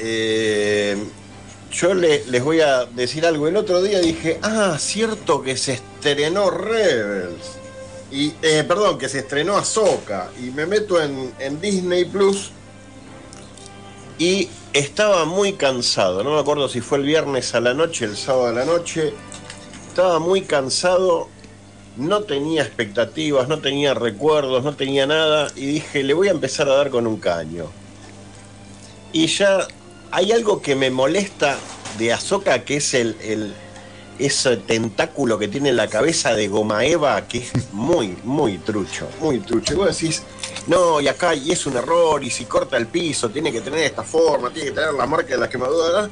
Eh, yo le- les voy a decir algo. El otro día dije, ah, cierto que se estrenó Rebels. Y, eh, perdón, que se estrenó Ahsoka. Y me meto en, en Disney Plus. Y estaba muy cansado. No me acuerdo si fue el viernes a la noche, el sábado a la noche. Estaba muy cansado. No tenía expectativas, no tenía recuerdos, no tenía nada. Y dije, le voy a empezar a dar con un caño. Y ya hay algo que me molesta de Ahsoka, que es el, ese tentáculo que tiene en la cabeza de Goma Eva, que es muy, muy trucho, muy trucho. Y vos decís, no, y acá y es un error, y si corta el piso, tiene que tener esta forma, tiene que tener la marca de la quemadura.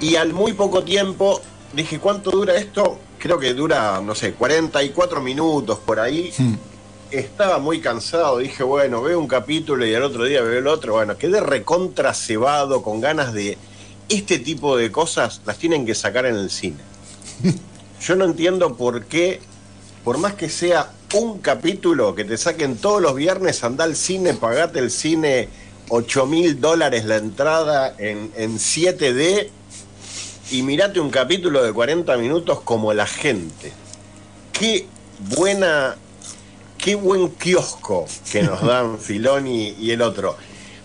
Y al muy poco tiempo dije, ¿cuánto dura esto? Creo que dura, no sé, 44 minutos por ahí. Estaba muy cansado, dije, bueno, veo un capítulo y al otro día veo el otro. Bueno, quedé recontra cebado, con ganas de. Este tipo de cosas las tienen que sacar en el cine. (laughs) Yo no entiendo por qué, por más que sea un capítulo que te saquen todos los viernes, anda al cine, pagate el cine 8 mil dólares la entrada en, en 7D y mirate un capítulo de 40 minutos como la gente. Qué buena, qué buen kiosco que nos dan (laughs) Filoni y el otro.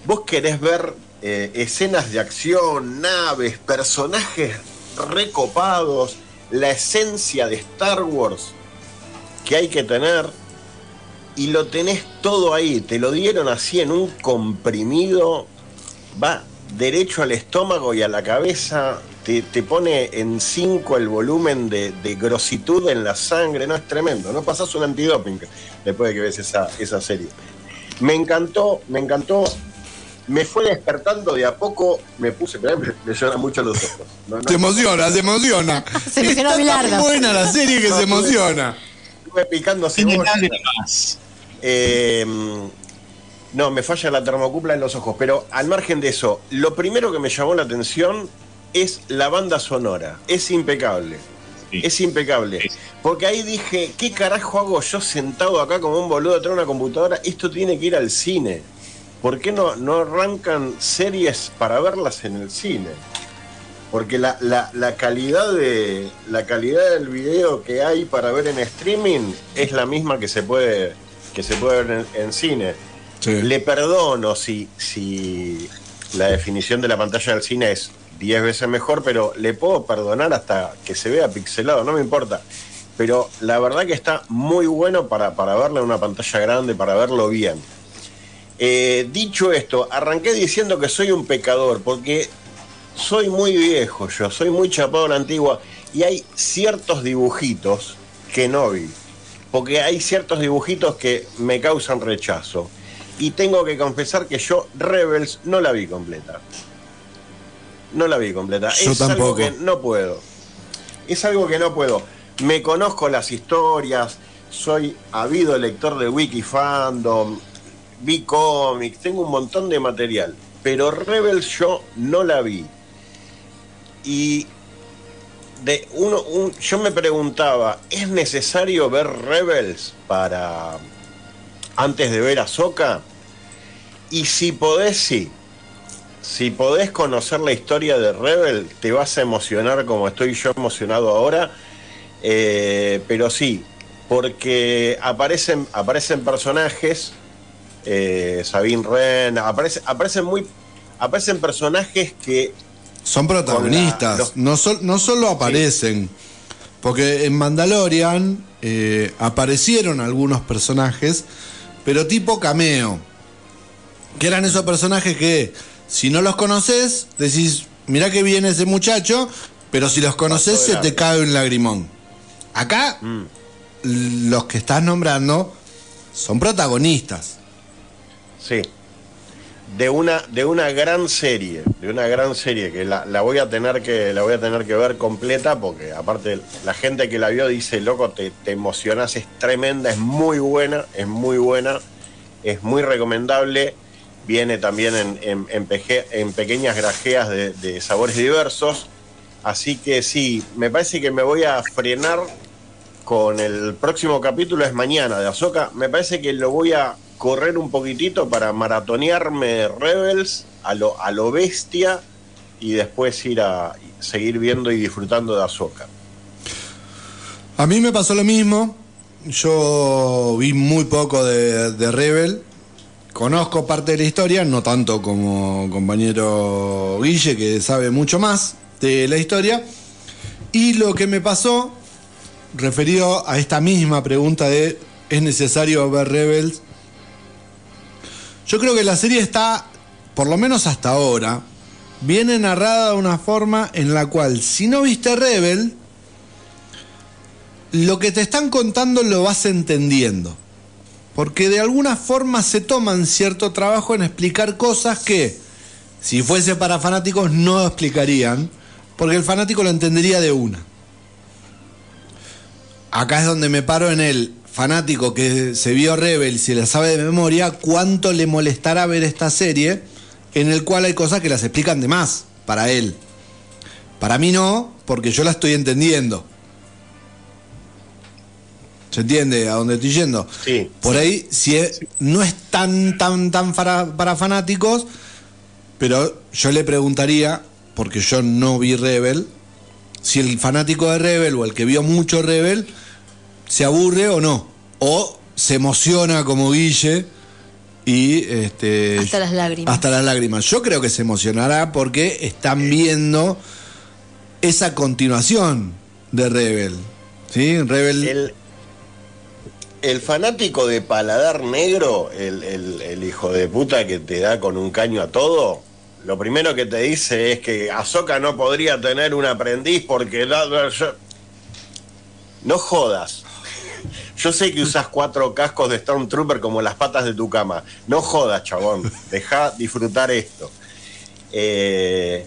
Vos querés ver eh, escenas de acción, naves, personajes recopados, la esencia de Star Wars que hay que tener y lo tenés todo ahí, te lo dieron así en un comprimido, va derecho al estómago y a la cabeza, te, te pone en 5 el volumen de, de grositud en la sangre, no es tremendo, no pasás un antidoping después de que ves esa, esa serie. Me encantó, me encantó, me fue despertando de a poco, me puse, me, me lloran mucho los ojos. No, no, (laughs) Se emociona, se emociona. Se emocionó Está tan buena la serie que No, se emociona. estuve picando lágrimas. Eh, no, me falla la termocupla en los ojos, pero al margen de eso, lo primero que me llamó la atención es la banda sonora. Es impecable. Sí. Es impecable. Sí. Porque ahí dije, ¿qué carajo hago yo sentado acá como un boludo atrás de una computadora? Esto tiene que ir al cine. ¿Por qué no, no arrancan series para verlas en el cine? Porque la, la- la calidad de la calidad del video que hay para ver en streaming es la misma que se puede que se puede ver en, en cine. Le perdono si, si la definición de la pantalla del cine es 10 veces mejor, pero le puedo perdonar hasta que se vea pixelado, no me importa. Pero la verdad que está muy bueno para, para verlo en una pantalla grande, para verlo bien. Eh, dicho esto, arranqué diciendo que soy un pecador, porque soy muy viejo yo, soy muy chapado a la antigua, y hay ciertos dibujitos que no vi, porque hay ciertos dibujitos que me causan rechazo. Y tengo que confesar que yo Rebels no la vi completa. No la vi completa. Yo es algo tampoco. que no puedo. Es algo que no puedo. Me conozco las historias, soy habido lector de Wikifandom, vi cómics, tengo un montón de material. Pero Rebels yo no la vi. Y de uno, un- yo me preguntaba, ¿es necesario ver Rebels para antes de ver a Soca? Y si podés, sí. Si podés conocer la historia de Rebel, te vas a emocionar como estoy yo emocionado ahora. Eh, pero sí, porque aparecen, aparecen personajes, eh, Sabine Wren, aparece- aparecen muy, aparecen personajes que Son protagonistas, los- no, sol- no solo aparecen, porque en Mandalorian eh, aparecieron algunos personajes, pero tipo cameo, que eran esos personajes que si no los conoces, decís, mirá que viene ese muchacho, pero si los conoces se te cae un lagrimón. Acá, Mm. los que estás nombrando son protagonistas. Sí. De una, de una gran serie, de una gran serie que la, la voy a tener que la voy a tener que ver completa porque aparte la gente que la vio dice, loco, te, te emocionás, es tremenda, es muy buena, es muy buena, es muy recomendable. Viene también en, en- en pequeñas grajeas de, de sabores diversos. Así que sí, me parece que me voy a frenar con el próximo capítulo es mañana de Azoka. Me parece que lo voy a correr un poquitito para maratonearme Rebels a lo, a lo bestia y después ir a seguir viendo y disfrutando de Azoka. A mí me pasó lo mismo. Yo vi muy poco de, Rebel. Conozco parte de la historia, no tanto como compañero Guille, que sabe mucho más de la historia. Y lo que me pasó, referido a esta misma pregunta de ¿es necesario ver Rebels? Yo creo que la serie está, por lo menos hasta ahora, viene narrada de una forma en la cual si no viste Rebel, lo que te están contando lo vas entendiendo. Porque de alguna forma se toman cierto trabajo en explicar cosas que, si fuese para fanáticos, no explicarían, porque el fanático lo entendería de una. Acá es donde me paro en el fanático que se vio Rebel y se la sabe de memoria, cuánto le molestará ver esta serie, en el cual hay cosas que las explican de más para él. Para mí no, porque yo la estoy entendiendo. ¿Se entiende a dónde estoy yendo? Sí. Por ahí, si es- no es tan, tan, tan para, para fanáticos, pero yo le preguntaría, porque yo no vi Rebel, si el fanático de Rebel o el que vio mucho Rebel se aburre o no. O se emociona como Guille y este Hasta las lágrimas. hasta las lágrimas. Yo creo que se emocionará porque están viendo esa continuación de Rebel. ¿Sí? Rebel. El, el fanático de paladar negro, el, el- el hijo de puta que te da con un caño a todo, lo primero que te dice es que Ahsoka no podría tener un aprendiz porque... No jodas. Yo sé que usas cuatro cascos de Stormtrooper como las patas de tu cama. No jodas, chabón. Deja disfrutar esto. Eh,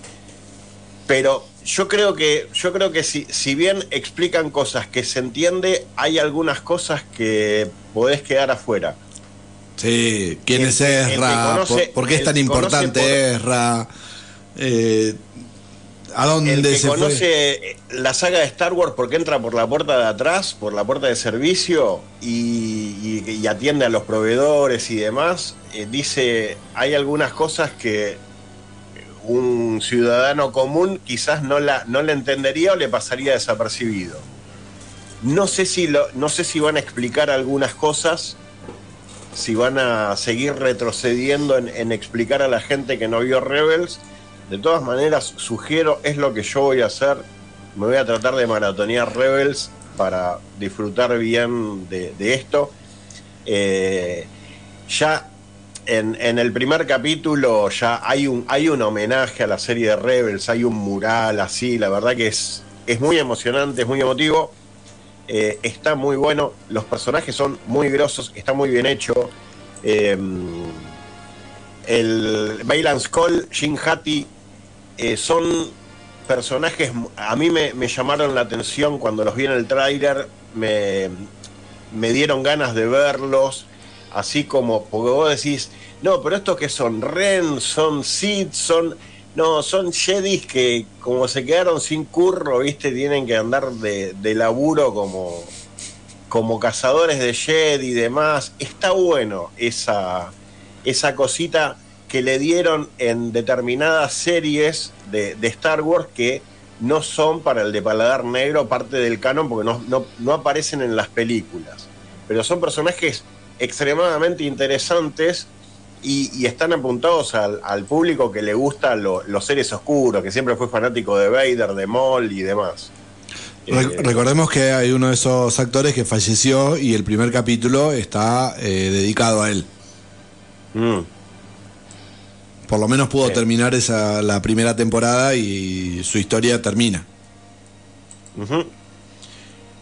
pero yo creo que, yo creo que si, si bien explican cosas que se entiende, hay algunas cosas que podés quedar afuera. Sí, ¿quién El es Ezra? conoce- ¿Por, por qué es tan importante por- Ezra? Eh, ¿A dónde El que se fue? conoce la saga de Star Wars porque entra por la puerta de atrás, por la puerta de servicio y, y- y atiende a los proveedores y demás, eh, dice, hay algunas cosas que un ciudadano común quizás no la, no la entendería o le pasaría desapercibido. No sé si, lo, no sé si van a explicar algunas cosas, si van a seguir retrocediendo en, en explicar a la gente que no vio Rebels, De todas maneras, sugiero, es lo que yo voy a hacer. Me voy a tratar de maratonear Rebels para disfrutar bien de, esto. Eh, ya en, el primer capítulo ya hay un, hay un homenaje a la serie de Rebels, hay un mural así, la verdad que es, es muy emocionante, es muy emotivo. Eh, está muy bueno, los personajes son muy grosos, está muy bien hecho. Eh, el Bailan Cole, Jin Hattie, eh, son personajes, a mí me, llamaron la atención cuando los vi en el tráiler, me, me dieron ganas de verlos, así como, porque vos decís, no, pero estos que son Ren, son Sith, son... No, son Jedis que como se quedaron sin curro, viste, tienen que andar de, de laburo como, como cazadores de Jedi y demás. Está bueno esa, esa cosita que le dieron en determinadas series de, de Star Wars que no son para el de paladar negro parte del canon porque no, no, no aparecen en las películas. Pero son personajes extremadamente interesantes y, y están apuntados al, al público que le gusta lo- los seres oscuros, que siempre fue fanático de Vader, de Maul y demás. Re- Eh, recordemos que hay uno de esos actores que falleció y el primer capítulo está eh, dedicado a él. mm. Por lo menos pudo Sí. terminar esa, la primera temporada y su historia termina.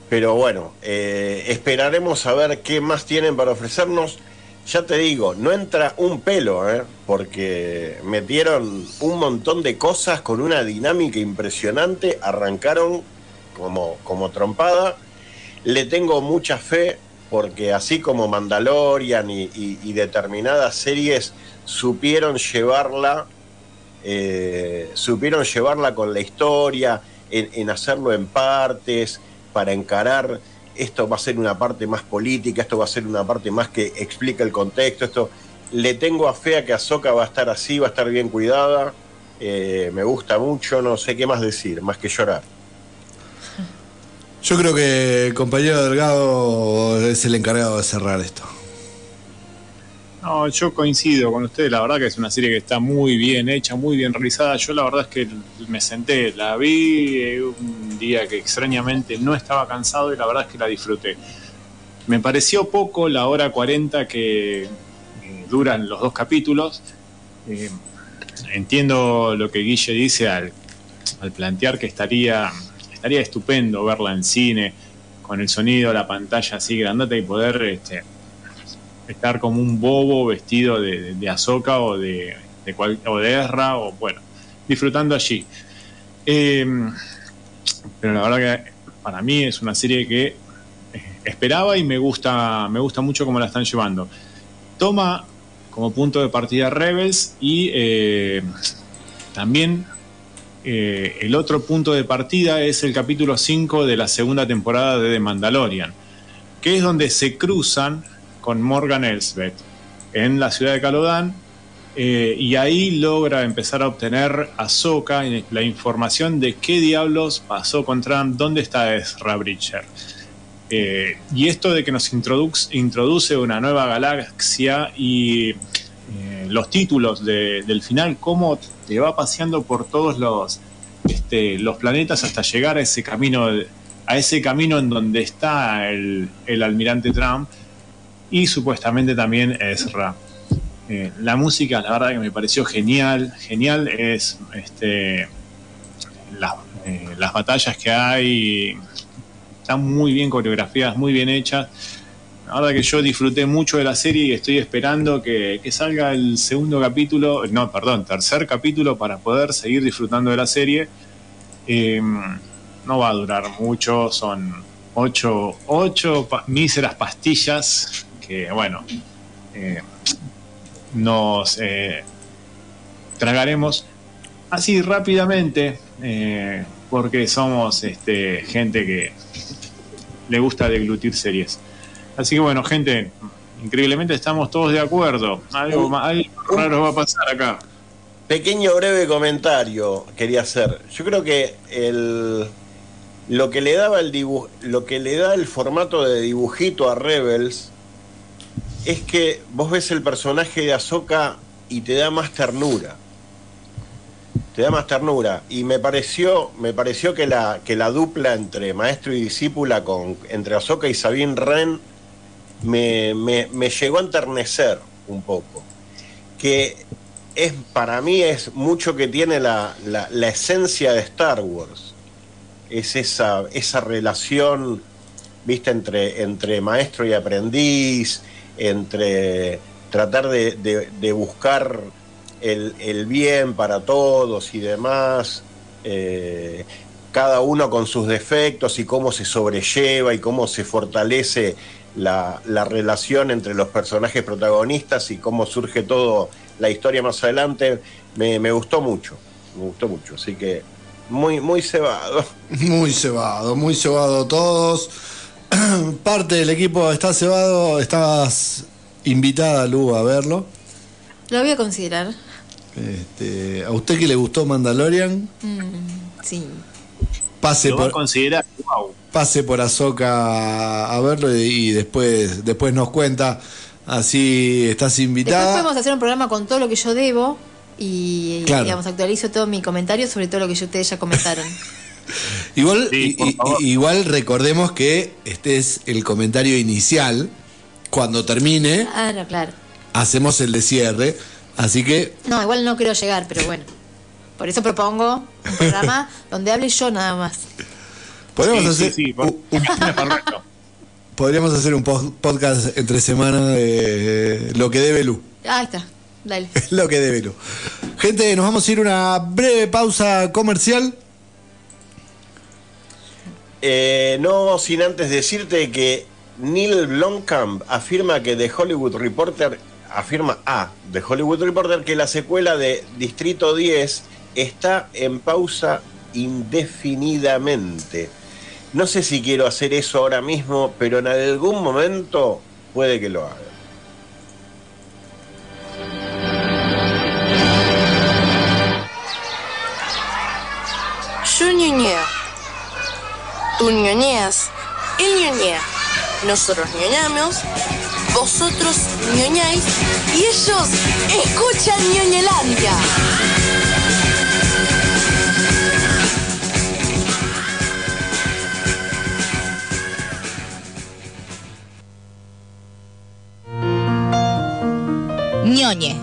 Pero bueno, eh, esperaremos a ver qué más tienen para ofrecernos. Ya te digo, no entra un pelo, ¿eh? porque metieron un montón de cosas con una dinámica impresionante, arrancaron como, como trompada. Le tengo mucha fe porque así como Mandalorian y, determinadas series supieron llevarla, eh, supieron llevarla con la historia, en, hacerlo en partes, para encarar, esto va a ser una parte más política, esto va a ser una parte más que explica el contexto, esto le tengo a fe a que Ahsoka va a estar así, va a estar bien cuidada, eh, me gusta mucho, no sé qué más decir, más que llorar. Yo creo que el compañero Delgado es el encargado de cerrar esto. No, yo coincido con ustedes, la verdad que es una serie que está muy bien hecha, muy bien realizada. Yo la verdad es que me senté, la vi eh, un día que extrañamente no estaba cansado y la verdad es que la disfruté. Me pareció poco la hora 40 que eh, duran los dos capítulos. Eh, entiendo lo que Guille dice al, al plantear que estaría, estaría estupendo verla en cine, con el sonido, la pantalla así grandota y poder este, estar como un bobo vestido de, de, Ahsoka o de, de, cual- o de Ezra, o bueno, disfrutando allí. Eh, pero la verdad que para mí es una serie que eh, esperaba y me gusta, me gusta mucho cómo la están llevando. Toma como punto de partida Rebels y eh, también eh, el otro punto de partida es el capítulo 5 de la segunda temporada de The Mandalorian, que es donde se cruzan con Morgan Elsbeth en la ciudad de Calodan eh, y ahí logra empezar a obtener Ahsoka la información de qué diablos pasó con Trump, dónde está Ezra Bridger. Eh, y esto de que nos introduc- introduce una nueva galaxia y eh, los títulos de- del final, cómo te va paseando por todos los, este, los planetas hasta llegar a ese camino, a ese camino en donde está el, el almirante Trump y supuestamente también Ezra. Eh, la música, la verdad que me pareció genial, genial es este, la- eh, las batallas que hay, están muy bien coreografiadas, muy bien hechas. La verdad que yo disfruté mucho de la serie y estoy esperando que, salga el segundo capítulo, no, perdón, tercer capítulo para poder seguir disfrutando de la serie. Eh, no va a durar mucho, son ocho, ocho pa- míseras pastillas que, bueno, eh, nos eh, tragaremos así rápidamente, porque somos este, gente que le gusta deglutir series. Así que bueno, gente, increíblemente estamos todos de acuerdo. Algo, ma- algo raro va a pasar acá. Pequeño breve comentario quería hacer. Yo creo que el lo que le daba el dibujo, lo que le da el formato de dibujito a Rebels es que vos ves el personaje de Ahsoka y te da más ternura. te da más ternura. Y me pareció, me pareció que la, que la dupla entre maestro y discípula con, entre Azoka y Sabine Wren me, me- me llegó a enternecer un poco. Que es para mí es mucho que tiene la, la- esencia de Star Wars. Es esa, esa relación, entre, entre maestro y aprendiz, entre tratar de, de- de buscar el, el bien para todos y demás, eh, cada uno con sus defectos y cómo se sobrelleva y cómo se fortalece la, la relación entre los personajes protagonistas y cómo surge todo la historia más adelante, me, me gustó mucho, me gustó mucho, así que muy, muy cebado. (laughs) Muy cebado, muy cebado todos. (clears throat) Parte del equipo está cebado, estás invitada, Lu, a verlo. Lo voy a considerar. Este, ¿A usted que le gustó Mandalorian? Mm, sí. Pase Lo va a por, considerar, wow. pase por Azoka a verlo y, y después, después nos cuenta. Así estás Después invitada. podemos hacer un programa con todo lo que yo debo y Claro. digamos actualizo todo mi comentario sobre todo lo que yo- ustedes ya comentaron. (laughs) Igual, Sí, igual recordemos que este es el comentario inicial. Cuando termine, Ah, no, claro. hacemos el de cierre. Así que No, igual no quiero llegar, pero bueno. Por eso propongo un (laughs) programa donde hable yo nada más. podríamos Sí, hacer sí, sí, por- un- un- es perfecto. podríamos hacer un po- podcast entre semana de lo que debe Lu. Ah, ahí está. Dale. (laughs) lo que debe Lu. Gente, nos vamos a ir a una breve pausa comercial. Eh, no sin antes decirte que Neil Blomkamp afirma que The Hollywood Reporter afirma a The Hollywood Reporter que la secuela de Distrito 10 está en pausa indefinidamente. No sé si quiero hacer eso ahora mismo, pero en algún momento puede que lo haga. Yo ñoñeo. Tú ñoñeas. Él ñoñea. Nosotros ñoñamos. Vosotros ñoñáis. Y ellos escuchan ñoñelandia. Ñoñe.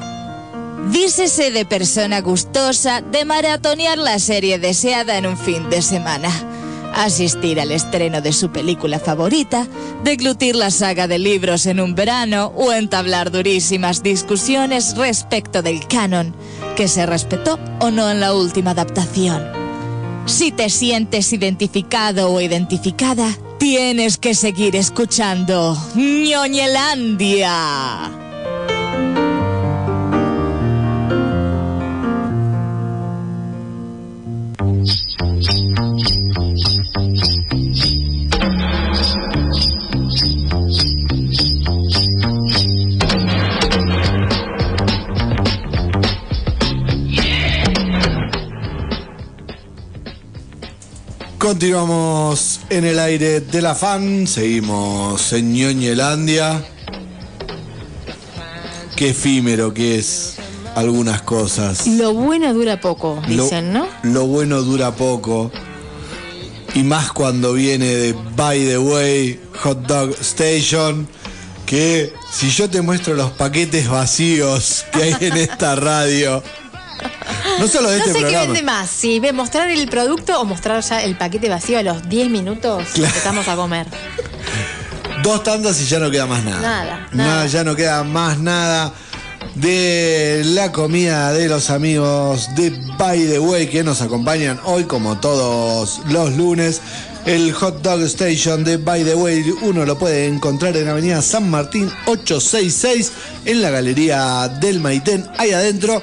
Dícese de persona gustosa de maratonear la serie deseada en un fin de semana, asistir al estreno de su película favorita, deglutir la saga de libros en un verano o entablar durísimas discusiones respecto del canon, que se respetó o no en la última adaptación. Si te sientes identificado o identificada, tienes que seguir escuchando ñoñelandia. Continuamos en el aire de la fan, seguimos en Ñoñelandia. Qué efímero que es algunas cosas. Lo bueno dura poco, Lo- dicen, ¿no? Lo bueno dura poco. Y más cuando viene de By the Way, Hot Dog Station. Que si yo te muestro los paquetes vacíos que hay en esta radio. No solo de No este sé qué vende más, si ve mostrar el producto o mostrar ya el paquete vacío a los 10 minutos Claro. empezamos a comer. Dos tandas y ya no queda más nada. Nada, nada. ya no queda más nada de la comida de los amigos de By the Way que nos acompañan hoy como todos los lunes. El Hot Dog Station de By the Way uno lo puede encontrar en Avenida San Martín 866 en la Galería del Maitén, ahí adentro,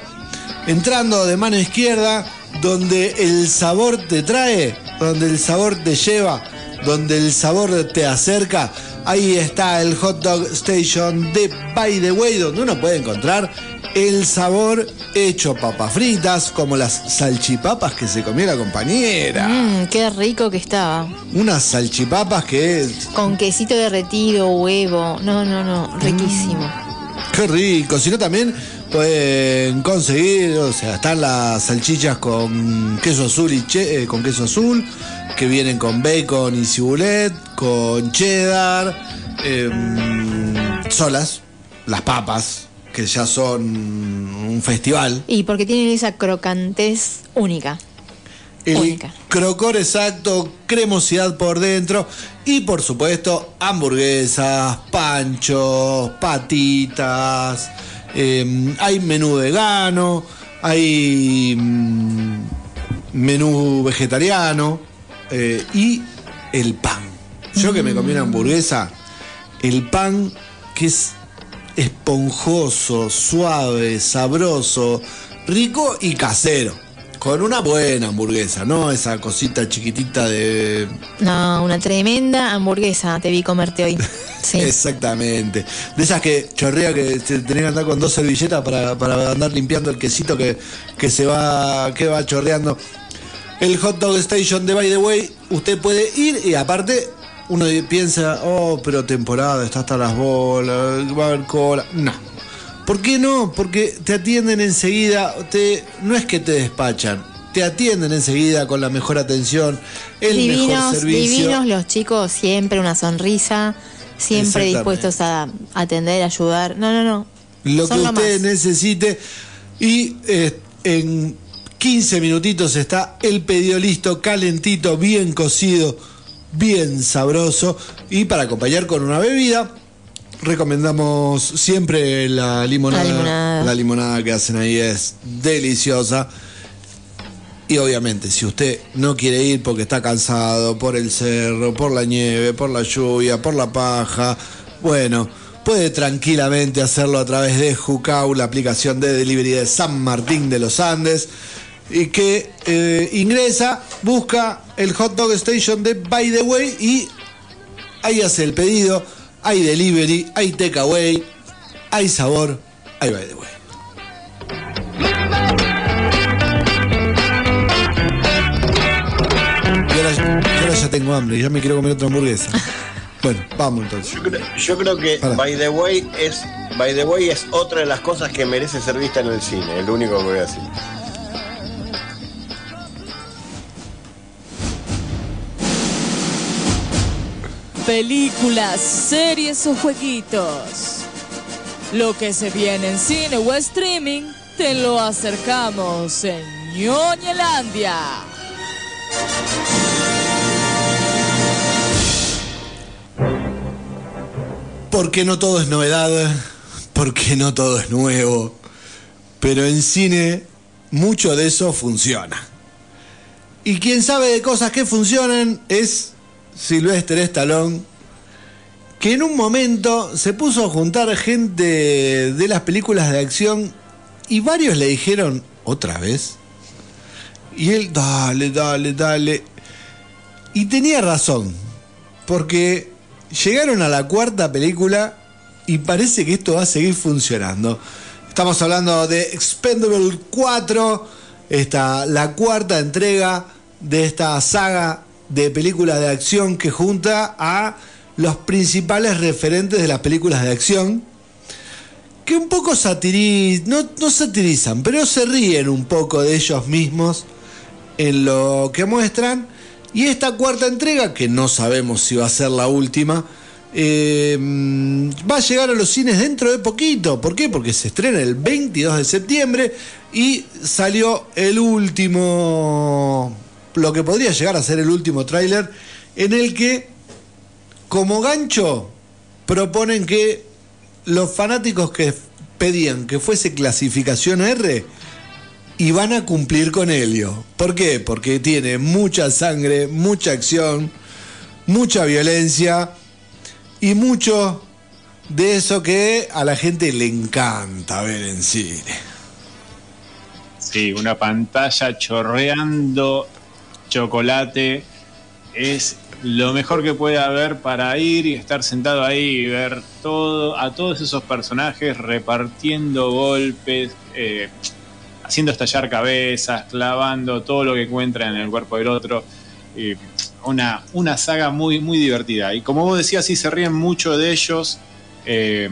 entrando de mano izquierda, donde el sabor te trae, donde el sabor te lleva, donde el sabor te acerca. Ahí está el Hot Dog Station de By the Way, donde uno puede encontrar el sabor hecho papas fritas, como las salchipapas que se comió la compañera. Mmm, qué rico que estaba. Unas salchipapas que Con quesito derretido, huevo. No, no, no, riquísimo. Qué rico, si no también pueden conseguir, o sea, están las salchichas con queso azul y che- eh, con queso azul, que vienen con bacon y cibulet, con cheddar, em, solas, las papas, que ya son un festival. Y porque tienen esa crocantez única. El Única. crocor exacto, cremosidad por dentro y por supuesto hamburguesas, panchos, patitas. eh, hay menú vegano, hay mm, menú vegetariano eh, y el pan. Yo que me comí una hamburguesa, el pan que es esponjoso, suave, sabroso, rico y casero. Con una buena hamburguesa, no esa cosita chiquitita de... No, una tremenda hamburguesa te vi comerte hoy. (laughs) Sí. Exactamente. De esas que chorrea que te tenés que andar con dos servilletas para, para andar limpiando el quesito que, que se va, que va chorreando. El hot dog station de By the Way, usted puede ir y aparte uno piensa, oh, pero temporada, está hasta las bolas, va a haber cola. No. ¿Por qué no? Porque te atienden enseguida, te, no es que te despachan, te atienden enseguida con la mejor atención, el mejor servicio. divinos los chicos, siempre una sonrisa, siempre dispuestos a atender, ayudar. No, no, no. lo Son que usted necesite. Y eh, en 15 minutitos está el pedido listo, calentito, bien cocido, bien sabroso. Y para acompañar con una bebida, recomendamos siempre la limonada. La limonada. La limonada que hacen ahí es deliciosa. Y obviamente, si usted no quiere ir porque está cansado por el cerro, por la nieve, por la lluvia, por la paja, bueno, puede tranquilamente hacerlo a través de Jucau, la aplicación de delivery de San Martín de los Andes, y que eh, ingresa, busca el hot dog station de By the Way y ahí hace el pedido. Hay delivery, hay takeaway, hay sabor, hay By the Way. Y ahora, ahora ya tengo hambre, ya me quiero comer otra hamburguesa. (laughs) Bueno, vamos entonces. Yo creo, yo creo que Para. By the Way es By the Way es otra de las cosas que merece ser vista en el cine, es lo único que voy a decir. Películas, series o jueguitos. Lo que se viene en cine o streaming, te lo acercamos en Ñoñelandia. Porque no todo es novedad, porque no todo es nuevo, pero en cine mucho de eso funciona. Y quien sabe de cosas que funcionan es Sylvester Stallone, que en un momento se puso a juntar gente de las películas de acción y varios le dijeron, ¿otra vez? Y él, dale, dale, dale. Y tenía razón, porque llegaron a la cuarta película y parece que esto va a seguir funcionando. Estamos hablando de Expendable 4, esta, la cuarta entrega de esta saga de películas de acción que junta a los principales referentes de las películas de acción que un poco satirizan, no, no satirizan, pero se ríen un poco de ellos mismos en lo que muestran. Y esta cuarta entrega, que no sabemos si va a ser la última, eh, va a llegar a los cines dentro de poquito. ¿Por qué? Porque se estrena el 22 de septiembre y salió el último, lo que podría llegar a ser el último tráiler, en el que, como gancho, proponen que los fanáticos que pedían que fuese clasificación R, y van a cumplir con Helio. ¿Por qué? Porque tiene mucha sangre, mucha acción, mucha violencia y mucho de eso que a la gente le encanta ver en cine. Sí, una pantalla chorreando chocolate es lo mejor que puede haber para ir y estar sentado ahí y ver todo a todos esos personajes repartiendo golpes, eh, haciendo estallar cabezas, clavando todo lo que encuentra en el cuerpo del otro. Una, una saga muy, muy divertida. Y como vos decías, sí se ríen mucho de ellos. eh,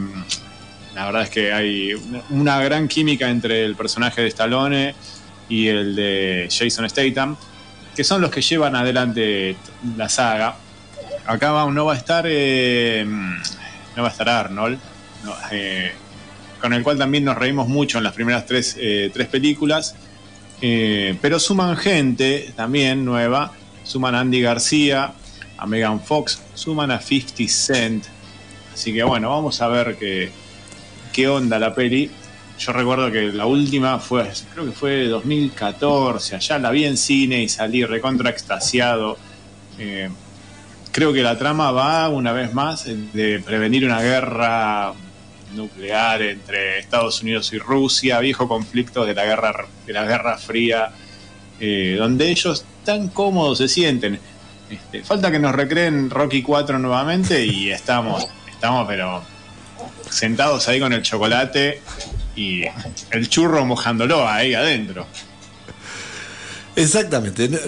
la verdad es que hay una gran química entre el personaje de Stallone y el de Jason Statham, que son los que llevan adelante la saga. Acá va- no va a estar eh, no va a estar Arnold, no, eh, con el cual también nos reímos mucho en las primeras tres, eh, tres películas. Pero suman gente también nueva, suman a Andy García, a Megan Fox, suman a 50 Cent. Así que bueno, vamos a ver qué, qué onda la peli. Yo recuerdo que la última fue, creo que fue 2014, allá la vi en cine y salí recontra extasiado. Eh, creo que la trama va una vez más de prevenir una guerra nuclear entre Estados Unidos y Rusia, viejo conflicto de la guerra, de la guerra fría, eh, donde ellos tan cómodos se sienten. Este, falta que nos recreen Rocky 4 nuevamente y estamos, estamos pero sentados ahí con el chocolate y el churro mojándolo ahí adentro. Exactamente. No,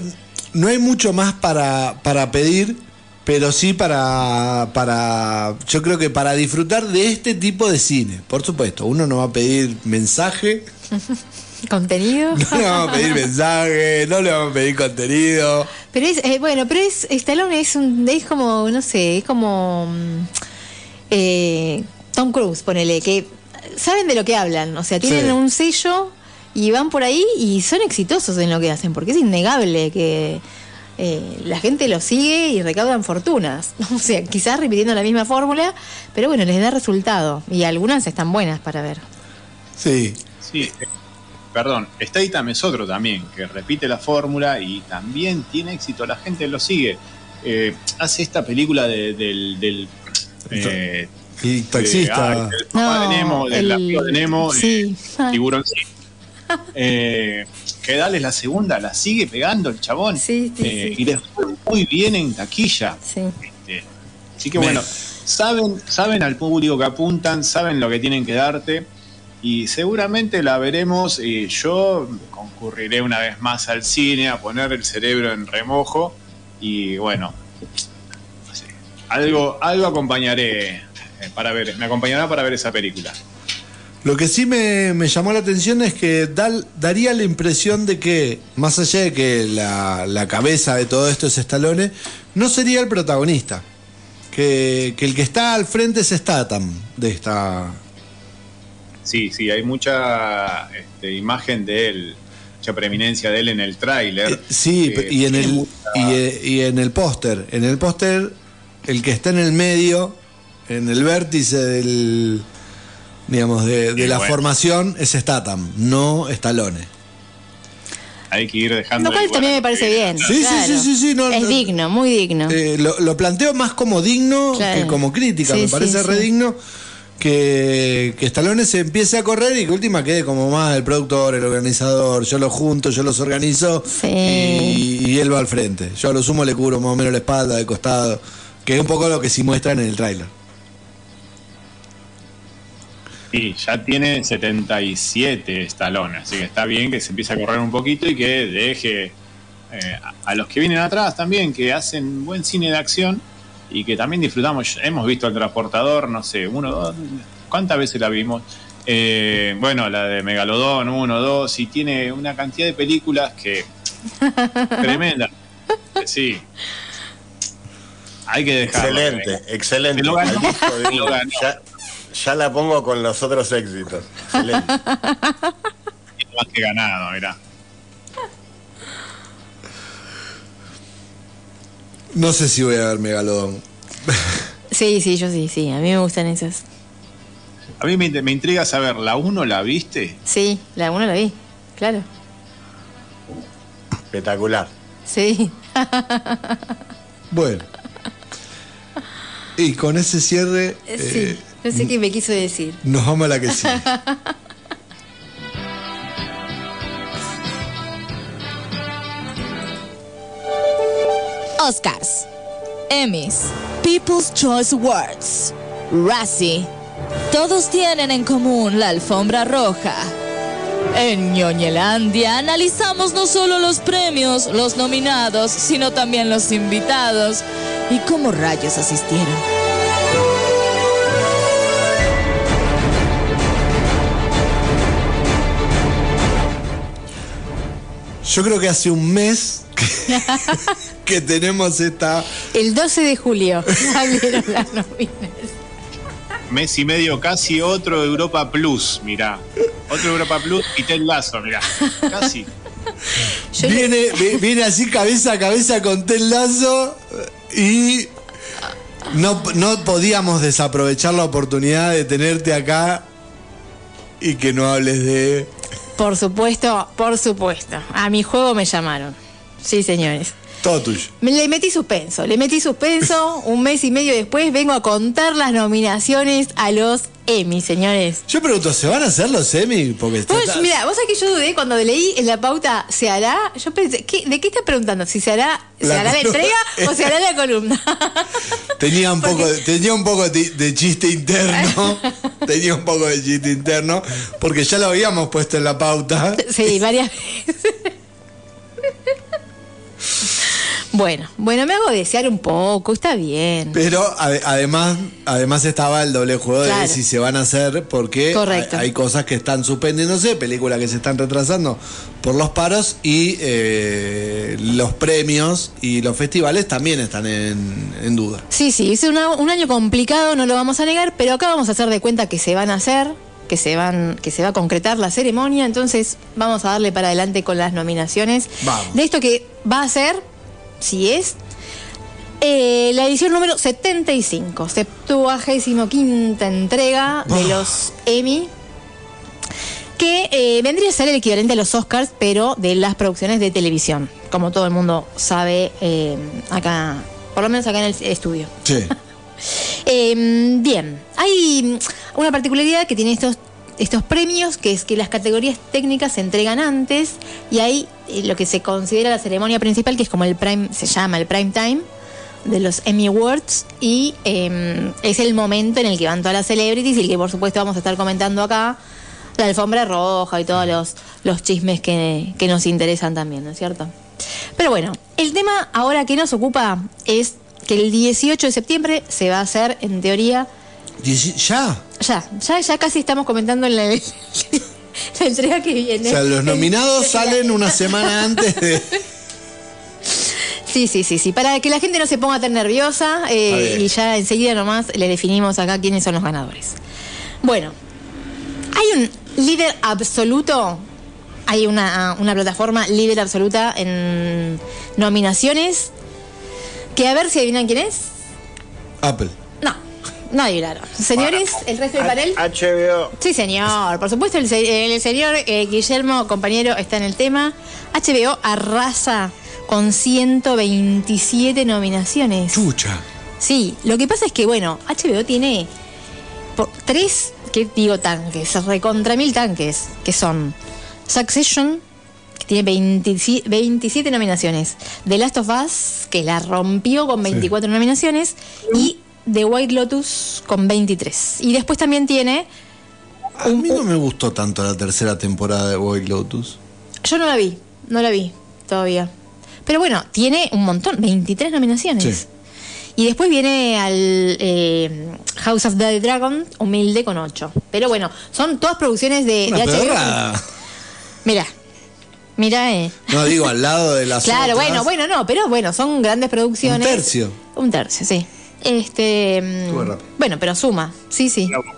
no hay mucho más para, para pedir, pero sí para, para. Yo creo que para disfrutar de este tipo de cine. Por supuesto, uno no va a pedir mensaje, (laughs) ¿Contenido? no le vamos a pedir mensaje, no le vamos a pedir contenido. Pero es, eh, bueno, pero es, Stallone es un, es como, no sé, es como mm, eh, Tom Cruise, ponele, que saben de lo que hablan, o sea, tienen Sí. un sello y van por ahí y son exitosos en lo que hacen, porque es innegable que eh, la gente los sigue y recaudan fortunas, (laughs) o sea, quizás repitiendo la misma fórmula, pero bueno, les da resultado y algunas están buenas para ver. Sí. Sí, eh, perdón, Statham es otro también, que repite la fórmula y también tiene éxito, la gente lo sigue. Eh, hace esta película de- del... del eh, Y de- taxista. ah, del papá de No, Nemo, del el- amigo de Nemo, sí. eh, (laughs) tiburón. sí. Eh, que dale la segunda, la sigue pegando el chabón. Sí, sí, Eh, sí. Y les fue muy bien en taquilla. Sí. Este, así que bueno, saben, saben al público que apuntan, saben lo que tienen que darte y seguramente la veremos. Y yo concurriré una vez más al cine a poner el cerebro en remojo y bueno, no algo, algo acompañaré eh, para ver, me acompañará para ver esa película. Lo que sí me, me llamó la atención es que dal- daría la impresión de que, más allá de que la, la cabeza de todo esto es Stallone, no sería el protagonista. Que, que el que está al frente es Statham de esta. Sí, sí, hay mucha este, imagen de él, mucha preeminencia de él en el tráiler. Eh, sí, Eh, y en el y, eh, y en el póster. En el póster, el que está en el medio, en el vértice del. digamos, de, la bueno. formación es Statham, no Stallone. hay que ir dejando. Lo cual también me parece bien. Sí, sí, claro. sí, sí, sí, no, es no. digno, muy digno. Eh, lo, lo planteo más como digno Claro. que como crítica. Sí, Me parece sí. re digno que, que Stallone se empiece a correr y que última quede como más el productor, el organizador. Yo los junto, yo los organizo Sí. y, y él va al frente. Yo a lo sumo le cubro más o menos la espalda, de costado, que es un poco lo que sí muestran en el tráiler. Sí, ya tiene 77 Stallone, así que está bien que se empiece a correr un poquito y que deje eh, a- los que vienen atrás también, que hacen buen cine de acción y que también disfrutamos. Hemos visto El Transportador, no sé, uno, dos, ¿cuántas veces la vimos? Eh, bueno, la de Megalodón, uno, dos, y tiene una cantidad de películas que (laughs) tremenda. Sí. Hay que dejarlo. Excelente, excelente. Se lo ganó. Al disco. Ya, ya la pongo con los otros éxitos. Excelente. Más que ganado, mirá. No sé si voy a ver Megalodón. (laughs) Sí, sí, yo sí, sí. A mí me gustan esas. A mí me, me intriga saber, ¿la 1 la viste? Sí, la uno la vi. Claro. Espectacular. Sí. Bueno. (laughs) Y con ese cierre Eh, sí. eh, No sé qué me quiso decir. nos vamos a la que sigue. (laughs) Oscars, Emmys, People's Choice Awards, Razzie. Todos tienen en común la alfombra roja. En Ñoñelandia analizamos no solo los premios, los nominados, sino también los invitados y cómo rayos asistieron. Yo creo que hace un mes que, (laughs) que tenemos esta. El 12 de julio (laughs) salieron las nominaciones. Mes y medio casi otro Europa Plus, mirá. Otro Europa Plus y Ted Lazo, mirá. Casi. Yo Viene, vi- viene así cabeza a cabeza con Ted Lazo y no, no podíamos desaprovechar la oportunidad de tenerte acá y que no hables de. Por supuesto, por supuesto. A mi juego me llamaron. Sí, señores. Todo tuyo. Le metí suspenso, le metí suspenso. (laughs) Un mes y medio después vengo a contar las nominaciones a los Emmy, señores. Yo pregunto, ¿se van a hacer los Emmy? Porque está- mira, vos sabés que yo dudé cuando leí en la pauta, ¿se hará? Yo pensé, ¿qué- ¿de qué estás preguntando? ¿Si se hará, ¿se La hará la entrega o se hará la (laughs) columna? tenía un poco, tenía un poco de, de chiste interno. (laughs) tenía un poco de chiste interno. Porque ya lo habíamos puesto en la pauta. sí, varias veces. Bueno, bueno, me hago desear un poco, está bien. Pero ade- además, además estaba el doble juego Claro. de si se van a hacer, porque Correcto. hay, hay cosas que están suspendiéndose, películas que se están retrasando por los paros y eh, los premios y los festivales también están en, en duda. Sí, sí, es una- un año complicado, no lo vamos a negar, pero acá vamos a hacer de cuenta que se van a hacer, que se van, que se va a concretar la ceremonia, entonces vamos a darle para adelante con las nominaciones Vamos. de esto que va a ser, si es, eh, la edición número 75, 75 entrega de Ah. los Emmy. Que eh, vendría a ser el equivalente a los Oscars, pero de las producciones de televisión. Como todo el mundo sabe eh, acá, por lo menos acá en el estudio. Sí. (laughs) Eh, bien, hay una particularidad que tiene estos, estos premios, que es que las categorías técnicas se entregan antes y hay lo que se considera la ceremonia principal, que es como el prime, se llama el prime time de los Emmy Awards y eh, es el momento en el que van todas las celebrities y el que por supuesto vamos a estar comentando acá, la alfombra roja y todos los, los chismes que, que nos interesan también, ¿no es cierto? Pero bueno, el tema ahora que nos ocupa es que el 18 de septiembre se va a hacer, en teoría, ¿Ya? ya, ya, ya casi estamos comentando en la, (laughs) (laughs) la entrega que viene. O sea, los nominados (laughs) salen una semana antes de... Sí, sí, sí, sí. Para que la gente no se ponga tan nerviosa eh, y ya enseguida nomás le definimos acá quiénes son los ganadores. Bueno, hay un líder absoluto, hay una, una plataforma líder absoluta en nominaciones, que a ver si adivinan quién es. Apple. No, adivinaron. Señores, el resto del panel. HBO. Sí, señor. Por supuesto, el, se- el señor eh, Guillermo, compañero, está en el tema. HBO arrasa con 127 nominaciones. Chucha. Sí, lo que pasa es que, bueno, HBO tiene por tres, que digo tanques, recontra mil tanques, que son Succession, que tiene 27, 27 nominaciones, The Last of Us, que la rompió con 24 nominaciones, y The White Lotus con 23. Y después también tiene, A mí no me gustó tanto la tercera temporada de White Lotus. yo no la vi, no la vi todavía. Pero bueno, tiene un montón, 23 nominaciones. Sí. Y después viene al eh, House of the Dragon, humilde con 8. Pero bueno, son todas producciones de, Una de HBO. Mira, mira, eh. No digo al lado de las (laughs) Claro, otras. bueno, bueno, no, pero bueno, son grandes producciones. Un tercio. Un tercio, sí. Este. mm, rápido. Bueno, pero suma, sí, sí. Boca.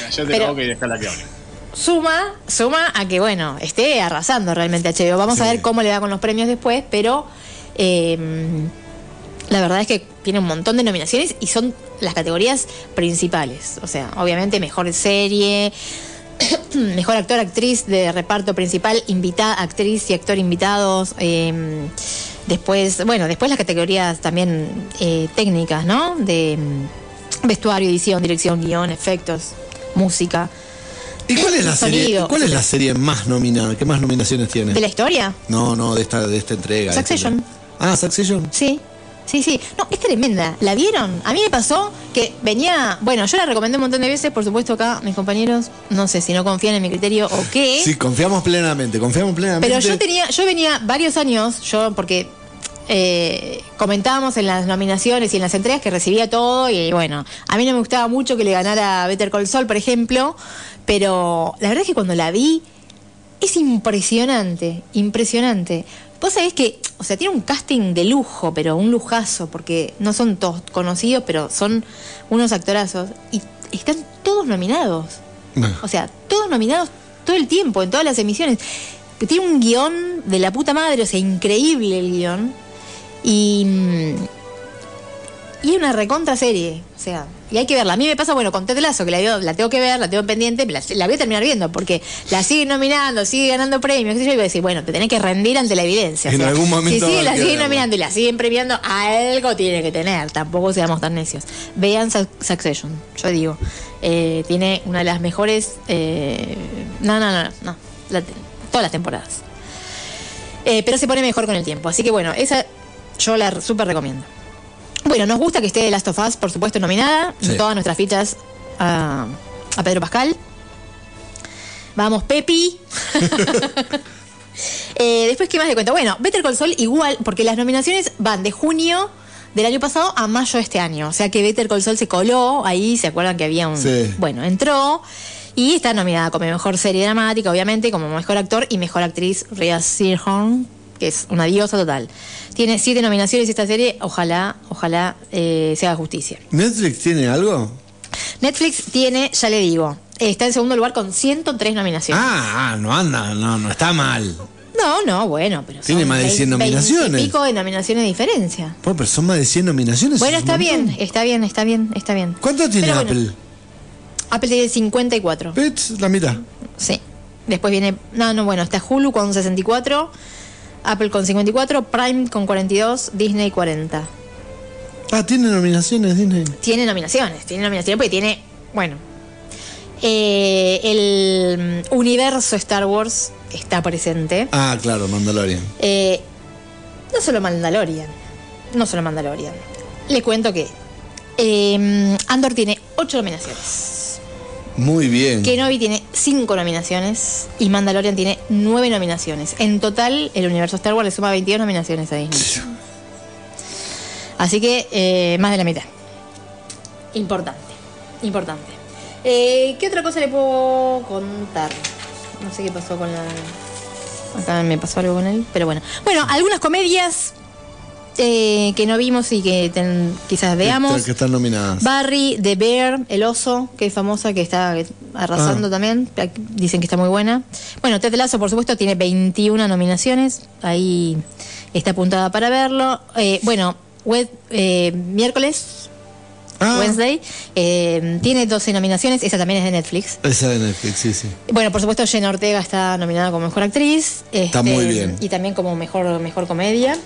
Cállate Pero- y déjala que hable. Suma, suma a que, bueno, esté arrasando realmente HBO. Vamos a ver cómo le va con los premios después, pero eh, la verdad es que tiene un montón de nominaciones y son las categorías principales. O sea, obviamente mejor serie, (coughs) mejor actor, actriz de reparto principal, invitada, actriz y actor invitados. eh, después, bueno, después las categorías también eh, técnicas, ¿no? De mm, vestuario, edición, dirección, guion, efectos, música. ¿Y cuál es la serie? ¿Cuál es la serie más nominada? ¿Qué más nominaciones tiene? ¿De la historia? No, no, de esta, de esta entrega. esta Succession. entrega. Ah, Succession. Sí, sí, sí. No, es tremenda. ¿La vieron? A mí me pasó que venía. Bueno, yo la recomendé un montón de veces, por supuesto, acá mis compañeros, no sé si no confían en mi criterio o qué. Sí, confiamos plenamente, confiamos plenamente. pero yo tenía, yo venía varios años, yo, porque eh, comentábamos en las nominaciones y en las entregas que recibía todo, y bueno, a mí no me gustaba mucho que le ganara Better Call Saul, por ejemplo, pero la verdad es que cuando la vi. es impresionante, impresionante. Vos sabés que, o sea, tiene un casting de lujo, pero un lujazo, porque no son todos conocidos, pero son unos actorazos. Y están todos nominados. O sea, todos nominados todo el tiempo, en todas las emisiones. Tiene un guion de la puta madre, o sea, increíble el guion. Y. mm, Y es una recontra serie. O sea, y hay que verla. A mí me pasa, bueno, con Ted Lasso, que la, la tengo que ver, la tengo pendiente, la, la voy a terminar viendo, porque la siguen nominando, sigue ganando premios, sé yo, y voy a decir, bueno, te tenés que rendir ante la evidencia. En algún momento Si sigue, la siguen nominando y la siguen premiando, algo tiene que tener. Tampoco seamos tan necios. Vean Su- Succession, yo digo. Eh, tiene una de las mejores. eh, no, no, no, no. la- todas las temporadas. Eh, pero se pone mejor con el tiempo. Así que bueno, esa yo la súper recomiendo. Bueno, nos gusta que esté The Last of Us, por supuesto, nominada. Sí. Todas nuestras fichas a, a Pedro Pascal. Vamos, Pepi. (laughs) Eh, después, ¿qué más le cuento? Bueno, Better Call Saul igual, porque las nominaciones van de junio del año pasado a mayo de este año. O sea que Better Call Saul se coló ahí, ¿se acuerdan que había un... Sí. Bueno, entró y está nominada como mejor serie dramática, obviamente, como mejor actor y mejor actriz Rhea Seehorn, que es una diosa total. Tiene siete nominaciones esta serie, ojalá, ojalá eh, se haga justicia. ¿Netflix tiene algo? Netflix tiene, ya le digo, está en segundo lugar con 103 nominaciones. Ah, ah, no anda, no, no está mal. No, no, bueno, pero Tiene son más de 100 veinte- nominaciones. pico de nominaciones de diferencia. Bueno, pero son más de 100 nominaciones. Bueno, es está bien, está bien, está bien, está bien. ¿Cuánto tiene Pero bueno, Apple? Apple tiene 54. Pets, la mitad. Sí. Después viene, no, no, bueno, está Hulu con 64, Apple con 54, Prime con 42, Disney 40. Ah, tiene nominaciones Disney. Tiene nominaciones, tiene nominaciones porque tiene, bueno, eh, el mm, universo Star Wars está presente. Ah, claro, Mandalorian. Eh, no solo Mandalorian, no solo Mandalorian. Le cuento que eh, Andor tiene 8 nominaciones. Muy bien. Kenobi tiene 5 nominaciones y Mandalorian tiene 9 nominaciones. En total, el universo Star Wars le suma 22 nominaciones a Disney. Así que eh, más de la mitad. Importante, importante. Eh, ¿Qué otra cosa le puedo contar? No sé qué pasó con la... Acá me pasó algo con él, pero bueno. Bueno, algunas comedias eh, que no vimos y que ten- quizás veamos. Que están nominadas. Barry, The Bear, El Oso, que es famosa, que está arrasando Ah. también. Dicen que está muy buena. Bueno, Ted Lasso, por supuesto, tiene 21 nominaciones. Ahí está apuntada para verlo. Eh, bueno, web, eh, miércoles, Ah, Wednesday, eh, tiene 12 nominaciones. Esa también es de Netflix. esa de Netflix, sí, sí. Bueno, por supuesto, Jenna Ortega está nominada como mejor actriz. Está este, muy bien. Y también como mejor, mejor comedia.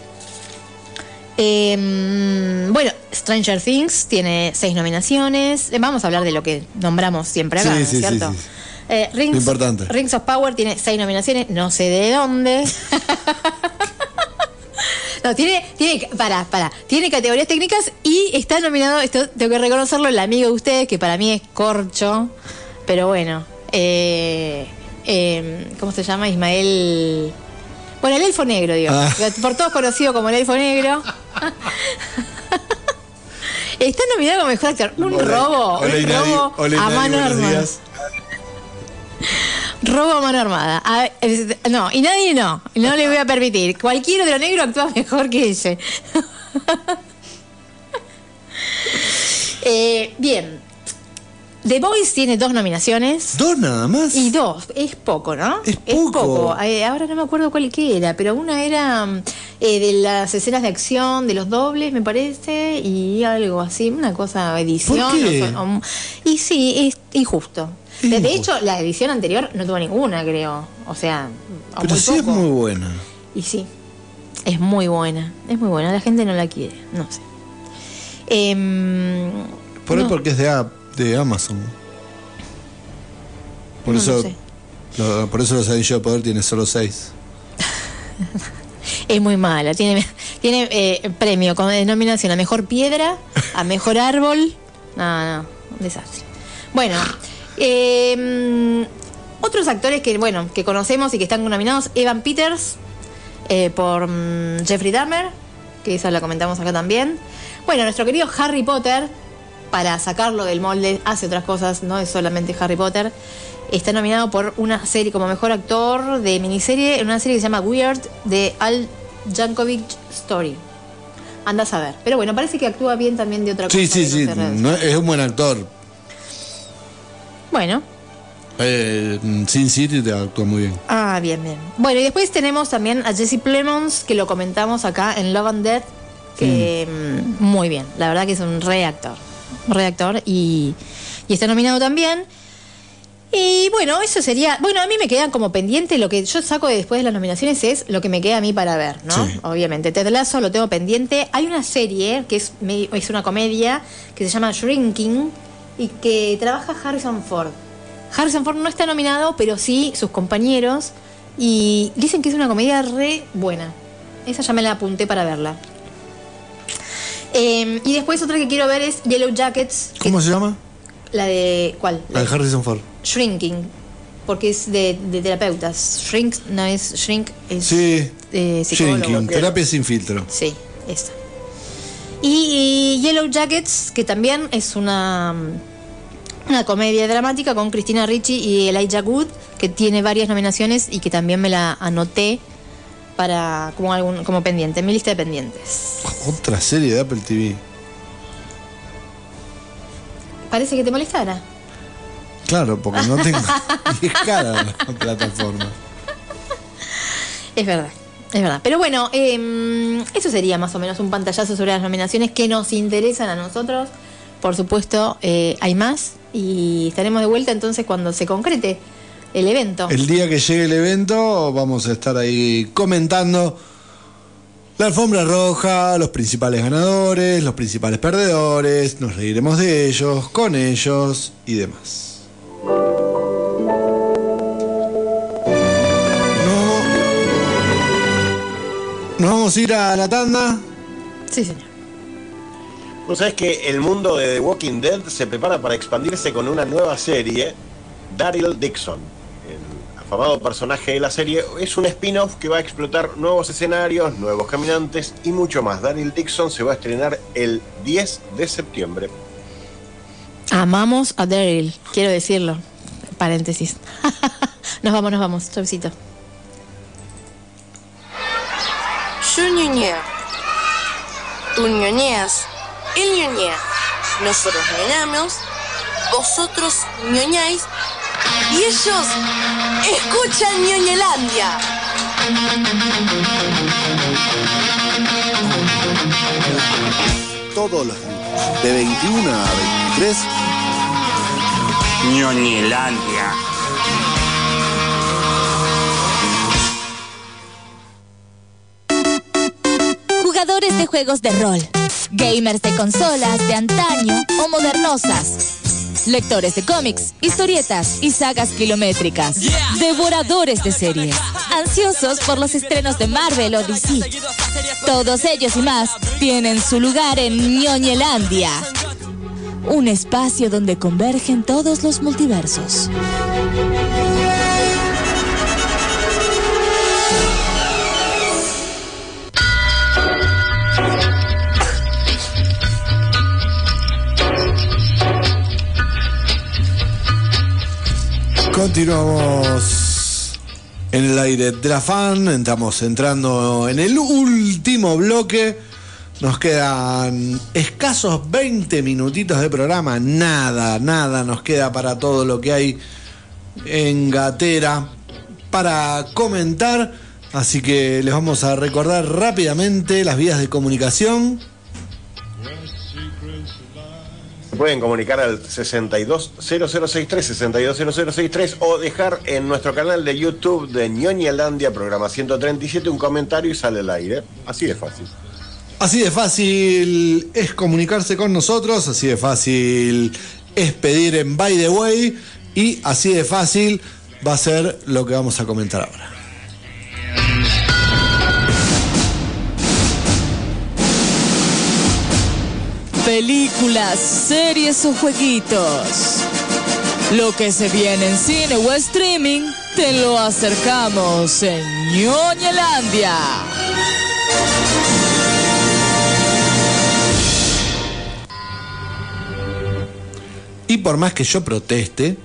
Eh, bueno, Stranger Things tiene seis nominaciones. Eh, Vamos a hablar de lo que nombramos siempre acá, Sí, ¿no es sí, ¿cierto? sí. Eh, Rings, importante. Rings of Power tiene seis nominaciones, no sé de dónde. (laughs) No, tiene, tiene, para, para, tiene categorías técnicas y está nominado, esto tengo que reconocerlo, el amigo de ustedes, que para mí es Corcho, pero bueno, eh, eh, ¿cómo se llama? Ismael, bueno, el elfo negro, digo, Ah. por todos conocido como el elfo negro. Está nominado como mejor actor. Un Hola, robo, hola, un robo a mano armada. Robo a mano armada. A- no, y nadie no. No le voy a permitir. Cualquiera de los negros actúa mejor que ese. (laughs) Eh, bien. The Voice tiene dos nominaciones. Dos nada más. Y dos, es poco, ¿no? Es poco. Eh, ahora no me acuerdo cuál qué era, pero una era eh, de las escenas de acción, de los dobles, me parece, y algo así, una cosa, edición. ¿Por qué? o um, y sí, es injusto. Es de injusto. hecho, la edición anterior no tuvo ninguna, creo. O sea, o Pero muy sí es muy buena. Y sí, es muy buena, es muy buena. La gente no la quiere, no sé. Em, Por ahí no, porque es de, App- de Amazon. Por no, eso. no sé. lo- por eso los anillos de poder tiene solo seis. (laughs) Es muy mala. Tiene, tiene eh, premio con eh, nominación a mejor piedra, a mejor árbol. No, no, un desastre. Bueno, eh, otros actores que, bueno, que conocemos y que están nominados: Evan Peters eh, por mm, Jeffrey Dahmer, que esa la comentamos acá también. Bueno, nuestro querido Harry Potter, para sacarlo del molde, hace otras cosas, no es solamente Harry Potter. Está nominado por una serie como mejor actor de miniserie en una serie que se llama Weird de Al Jankovic Story. Anda a saber. Pero bueno, parece que actúa bien también de otra cosa. Sí, sí, sí. no- es un buen actor. Bueno, Eh, Sin City te actúa muy bien. Ah, bien, bien. Bueno, y después tenemos también a Jesse Plemons, que lo comentamos acá en Love and Death, que mm, muy bien, la verdad que es un reactor, reactor y, y está nominado también. Y bueno, eso sería, bueno, a mí me quedan como pendiente, lo que yo saco de después de las nominaciones es lo que me queda a mí para ver, ¿no? Sí. Obviamente, Ted Lasso lo tengo pendiente. Hay una serie que es, es una comedia que se llama Shrinking y que trabaja Harrison Ford. Harrison Ford no está nominado, pero sí sus compañeros. Y dicen que es una comedia re buena. Esa ya me la apunté para verla. Eh, y después otra que quiero ver es Yellow Jackets. ¿Cómo se llama? La de. ¿Cuál? La de Harrison Ford. Shrinking. Porque es de, de terapeutas. Shrink no es Shrink, es Sí. eh. Shrinking, terapia sin filtro. Sí, esa. Y, y Yellow Jackets, que también es una, una comedia dramática con Cristina Ricci y Elijah Wood, que tiene varias nominaciones y que también me la anoté para como, algún, como pendiente, en mi lista de pendientes. Otra serie de Apple TV. Parece que te molestara. Claro, porque no tengo. (laughs) y es cara la plataforma. Es verdad, es verdad. Pero bueno, eh, eso sería más o menos un pantallazo sobre las nominaciones que nos interesan a nosotros. Por supuesto, eh, hay más y estaremos de vuelta entonces cuando se concrete el evento. El día que llegue el evento, vamos a estar ahí comentando la alfombra roja, los principales ganadores, los principales perdedores. Nos reiremos de ellos, con ellos y demás. No. Nos vamos a ir a la tanda. Sí, señor. Vos sabés que el mundo de The Walking Dead se prepara para expandirse con una nueva serie, Daryl Dixon. El afamado personaje de la serie es un spin-off que va a explotar nuevos escenarios, nuevos caminantes y mucho más. Daryl Dixon se va a estrenar el 10 de septiembre. Amamos a Daryl, quiero decirlo. Paréntesis. (laughs) nos vamos, nos vamos. Chavcito. Yo ñoñeo. Tú ñoñeas. Él ñoñea. Nosotros ñoñamos. Vosotros ñoñáis. Y ellos escuchan ñoñelandia. Todos los días, de 21 a 23. Ñoñelandia. Jugadores de juegos de rol, gamers de consolas de antaño o modernosas, lectores de cómics, historietas y sagas kilométricas, devoradores de series, ansiosos por los estrenos de Marvel o DC. Todos ellos y más tienen su lugar en Ñoñelandia, un espacio donde convergen todos los multiversos. Continuamos en el aire de la fan, estamos entrando en el último bloque. Nos quedan escasos 20 minutitos de programa, nada, nada nos queda para todo lo que hay en Gatera para comentar. Así que les vamos a recordar rápidamente las vías de comunicación. Pueden comunicar al 620063, 620063 o dejar en nuestro canal de YouTube de Ñoñelandia, programa 137, un comentario y sale al aire. Así de fácil. Así de fácil es comunicarse con nosotros, así de fácil es pedir en By the Way y así de fácil va a ser lo que vamos a comentar ahora. Películas, series o jueguitos. Lo que se viene en cine o streaming, te lo acercamos en Ñoñelandia. Y por más que yo proteste,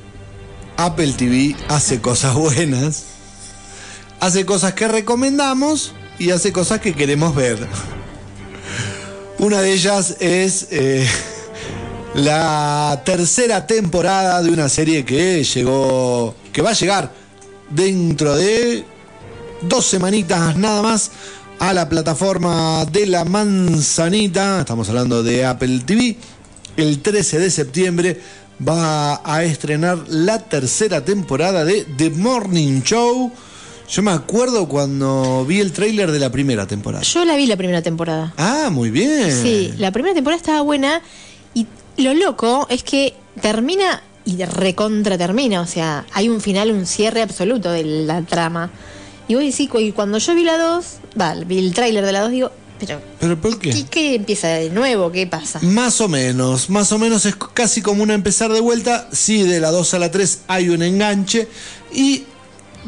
Apple TV hace cosas buenas, hace cosas que recomendamos y hace cosas que queremos ver. Una de ellas es eh, (laughs) la tercera temporada de una serie que llegó, que va a llegar dentro de dos semanitas nada más a la plataforma de la manzanita. Estamos hablando de Apple TV. El 13 de septiembre va a estrenar la tercera temporada de The Morning Show. Yo me acuerdo cuando vi el tráiler de la primera temporada. Yo la vi la primera temporada. Ah, muy bien. Sí, la primera temporada estaba buena y lo loco es que termina y recontra termina, o sea, hay un final, un cierre absoluto de la trama. Y voy a decir, y cuando yo vi la 2, va, vi el tráiler de la 2, digo, pero ¿Pero por qué? ¿y qué empieza de nuevo? ¿Qué pasa? Más o menos, más o menos es casi como una empezar de vuelta. Sí, de la 2 a la 3 hay un enganche y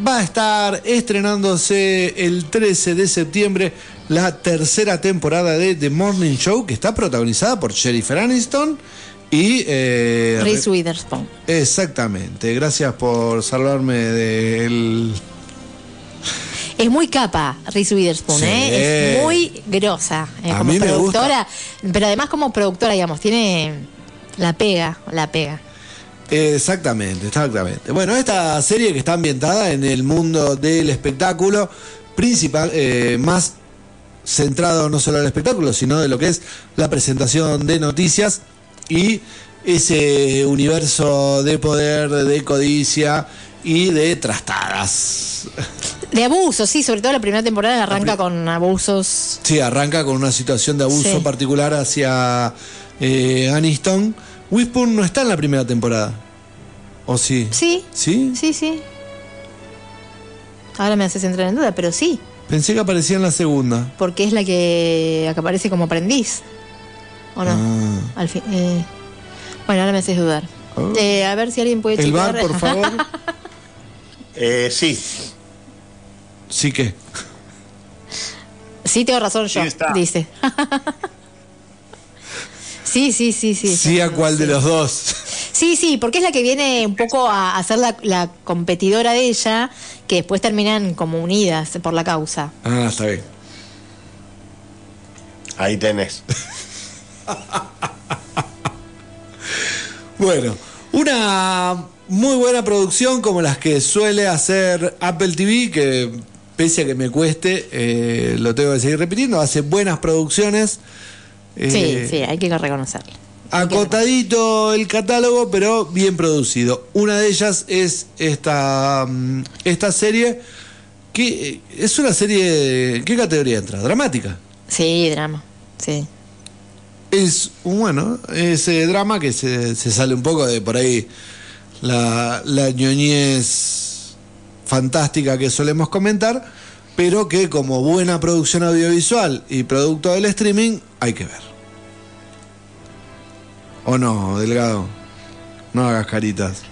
va a estar estrenándose el 13 de septiembre la tercera temporada de The Morning Show que está protagonizada por Jennifer Aniston y... eh, Reese Witherspoon. Exactamente, gracias por salvarme del... Es muy capa Reese Witherspoon, Sí. ¿eh? Es muy grosa eh, A como mí me productora, pero además como productora, digamos, tiene la pega, la pega. Exactamente, exactamente. Bueno, esta serie que está ambientada en el mundo del espectáculo, principal, eh, más centrado no solo al espectáculo, sino de lo que es la presentación de noticias y ese universo de poder, de codicia y de trastadas. De abusos, sí, sobre todo la primera temporada arranca con abusos. Sí, arranca con una situación de abuso Sí. particular hacia eh, Aniston. Witherspoon no está en la primera temporada. ¿O sí? Sí, ¿Sí? sí, sí. Ahora me haces entrar en duda, pero sí, Pensé que aparecía en la segunda. porque es la que, la que aparece como aprendiz. ¿O no? Ah. Al fin, eh, Bueno, ahora me haces dudar. Oh. Eh, a ver si alguien puede El checar. bar, por favor. (laughs) Eh, sí, Sí que. sí, tengo razón yo, Sí está. dice. (laughs) sí, sí, sí, sí. Sí, a cuál de los dos. Sí, sí, porque es la que viene un poco a, a ser la, la competidora de ella, que después terminan como unidas por la causa. Ah, está bien. ahí tenés. Bueno, una muy buena producción como las que suele hacer Apple TV, que pese a que me cueste, eh, lo tengo que seguir repitiendo, hace buenas producciones. Sí, Eh, sí, hay que reconocerlo. Acotadito el catálogo, pero bien producido. Una de ellas es esta, mm, esta serie, que eh, es una serie, ¿qué categoría entra? Dramática. Sí, drama. Sí. Es un bueno, ese drama que se, se sale un poco de por ahí la, la ñoñez fantástica que solemos comentar, pero que como buena producción audiovisual y producto del streaming hay que ver. ¿O no, Delgado? No hagas caritas.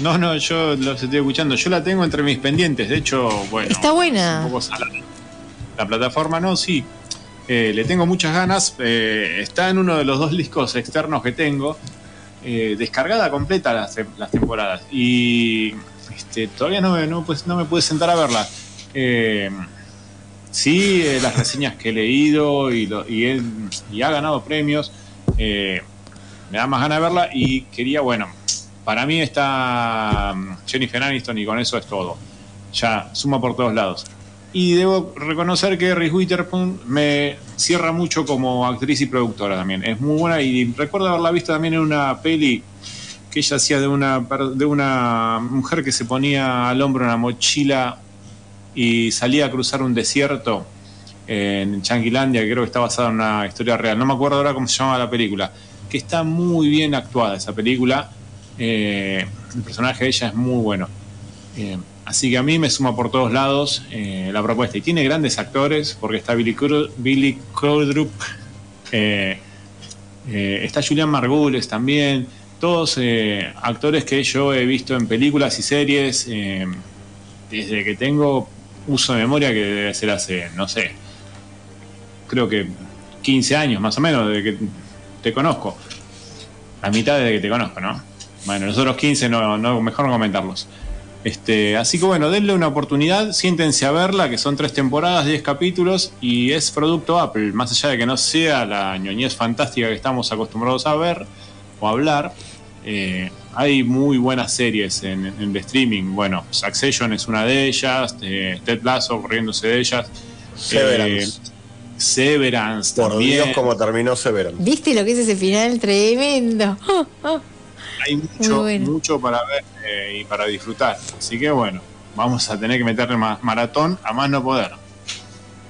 No, no, yo los estoy escuchando. Yo la tengo entre mis pendientes. De hecho, bueno. Está buena. es Un poco salada. La plataforma no, sí. Eh, le tengo muchas ganas. Eh, está en uno de los dos discos externos que tengo. eh, descargada completa las, tem- las temporadas. Y este, todavía no me, no, pues, no me pude sentar a verla. Eh, sí, eh, las reseñas que he leído y, lo- y, él- y ha ganado premios. Me da más ganas de verla y quería, bueno, para mí está mm, Jennifer Aniston y con eso es todo. Ya suma por todos lados. Y debo reconocer que Reese Witherspoon me cierra mucho como actriz y productora también. Es muy buena y recuerdo haberla visto también en una peli que ella hacía de una, de una mujer que se ponía al hombro una mochila y salía a cruzar un desierto en Chanquilandia, que creo que está basada en una historia real. No me acuerdo ahora cómo se llama la película. Que está muy bien actuada esa película. Eh, el personaje de ella es muy bueno. Eh, así que a mí me suma por todos lados eh, la propuesta. Y tiene grandes actores, porque está Billy, Cru- Crudup, (laughs) está Julian Margules también. Todos actores que yo he visto en películas y series desde que tengo uso de memoria, que debe ser hace, no sé, creo que 15 años más o menos, de que te conozco. la mitad de que te conozco, ¿no? Bueno, los otros 15 no, no, mejor no comentarlos. Este, así que bueno, denle una oportunidad, siéntense a verla, que son tres temporadas, 10 capítulos y es producto Apple, más allá de que no sea la ñoñez fantástica que estamos acostumbrados a ver o hablar. eh, hay muy buenas series en, en el streaming. Bueno, Succession es una de ellas, eh, Ted Lasso corriéndose de ellas. Severance. Eh, Severance Por también. Dios, cómo terminó Severance. ¿Viste lo que es ese final tremendo? Hay mucho, bueno. mucho para ver eh, y para disfrutar. Así que bueno, vamos a tener que meterle ma- maratón a más no poder.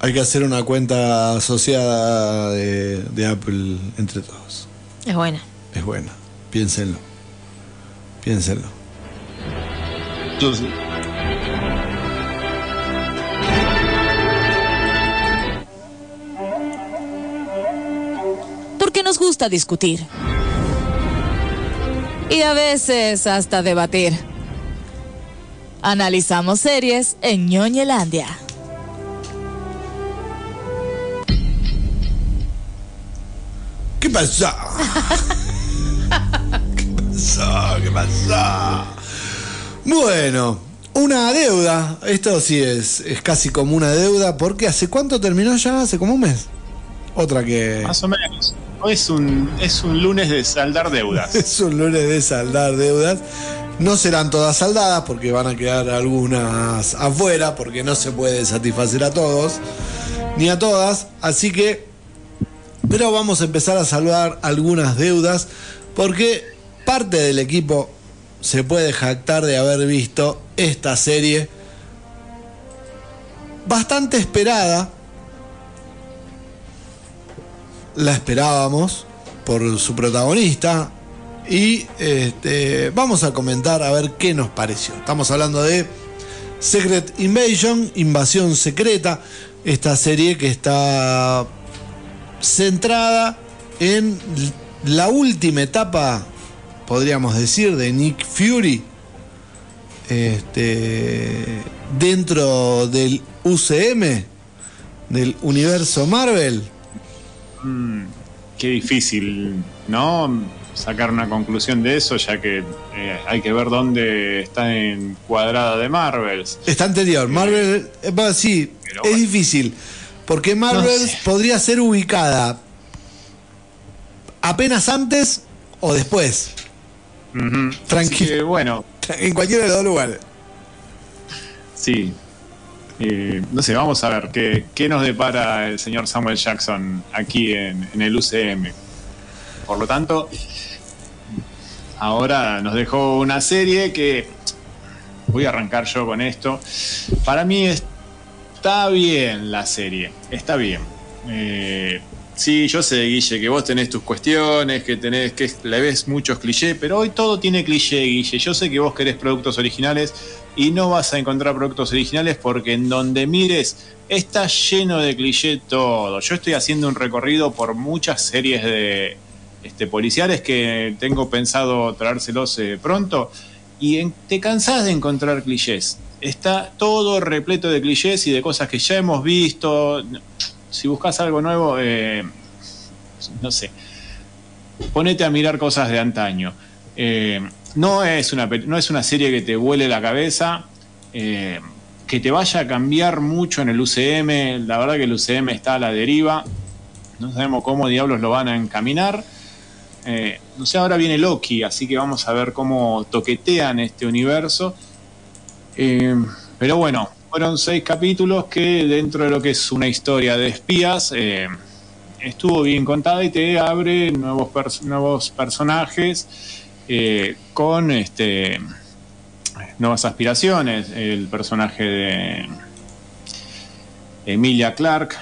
Hay que hacer una cuenta asociada de, de Apple entre todos. Es buena. Es buena. Piénsenlo. Piénsenlo. Entonces, nos gusta discutir. Y a veces hasta debatir. Analizamos series en ñoñelandia. ¿Qué pasó? ¿Qué pasó? ¿Qué pasó? Bueno, una deuda. Esto sí es, es casi como una deuda. Porque ¿hace cuánto terminó ya? ¿Hace como un mes? Otra que... más o menos. Hoy es un, es un lunes de saldar deudas. (laughs) Es un lunes de saldar deudas. No serán todas saldadas porque van a quedar algunas afuera porque no se puede satisfacer a todos ni a todas. Así que, pero vamos a empezar a saldar algunas deudas porque parte del equipo se puede jactar de haber visto esta serie bastante esperada. La esperábamos por su protagonista, y este, vamos a comentar a ver qué nos pareció. Estamos hablando de Secret Invasion, Invasión Secreta, esta serie que está centrada en la última etapa, podríamos decir, de Nick Fury este, dentro del UCM, del universo Marvel. Mm, qué difícil, ¿no? Sacar una conclusión de eso, ya que eh, hay que ver dónde está encuadrada de Marvels. Está anterior. Marvel, eh, sí, Pero es bueno. difícil. Porque Marvel No sé. podría ser ubicada apenas antes o después. Tranquilo. Bueno, (laughs) En cualquiera de los dos lugares. sí. No sé, vamos a ver qué, qué nos depara el señor Samuel Jackson aquí en, en el UCM. Por lo tanto, ahora nos dejó una serie que voy a arrancar yo con esto. Para mí está bien la serie, está bien. Eh, sí, yo sé, Guille, que vos tenés tus cuestiones, que tenés que le ves muchos clichés, pero hoy todo tiene cliché, Guille. Yo sé que vos querés productos originales y no vas a encontrar productos originales porque en donde mires está lleno de cliché todo. Yo estoy haciendo un recorrido por muchas series de este, policiales que tengo pensado traérselos eh, pronto y te cansás de encontrar clichés. Está todo repleto de clichés y de cosas que ya hemos visto. Si buscas algo nuevo, eh, no sé, ponete a mirar cosas de antaño. Eh, no, es una, no es una serie que te vuele la cabeza, eh, que te vaya a cambiar mucho en el UCM. La verdad que el UCM está a la deriva. No sabemos cómo diablos lo van a encaminar. Eh, no sé, ahora viene Loki, así que vamos a ver cómo toquetean este universo. Eh, pero bueno, fueron seis capítulos que dentro de lo que es una historia de espías estuvo bien contada y te abre nuevos, nuevos personajes eh, con este, nuevas aspiraciones. El personaje de Emilia Clark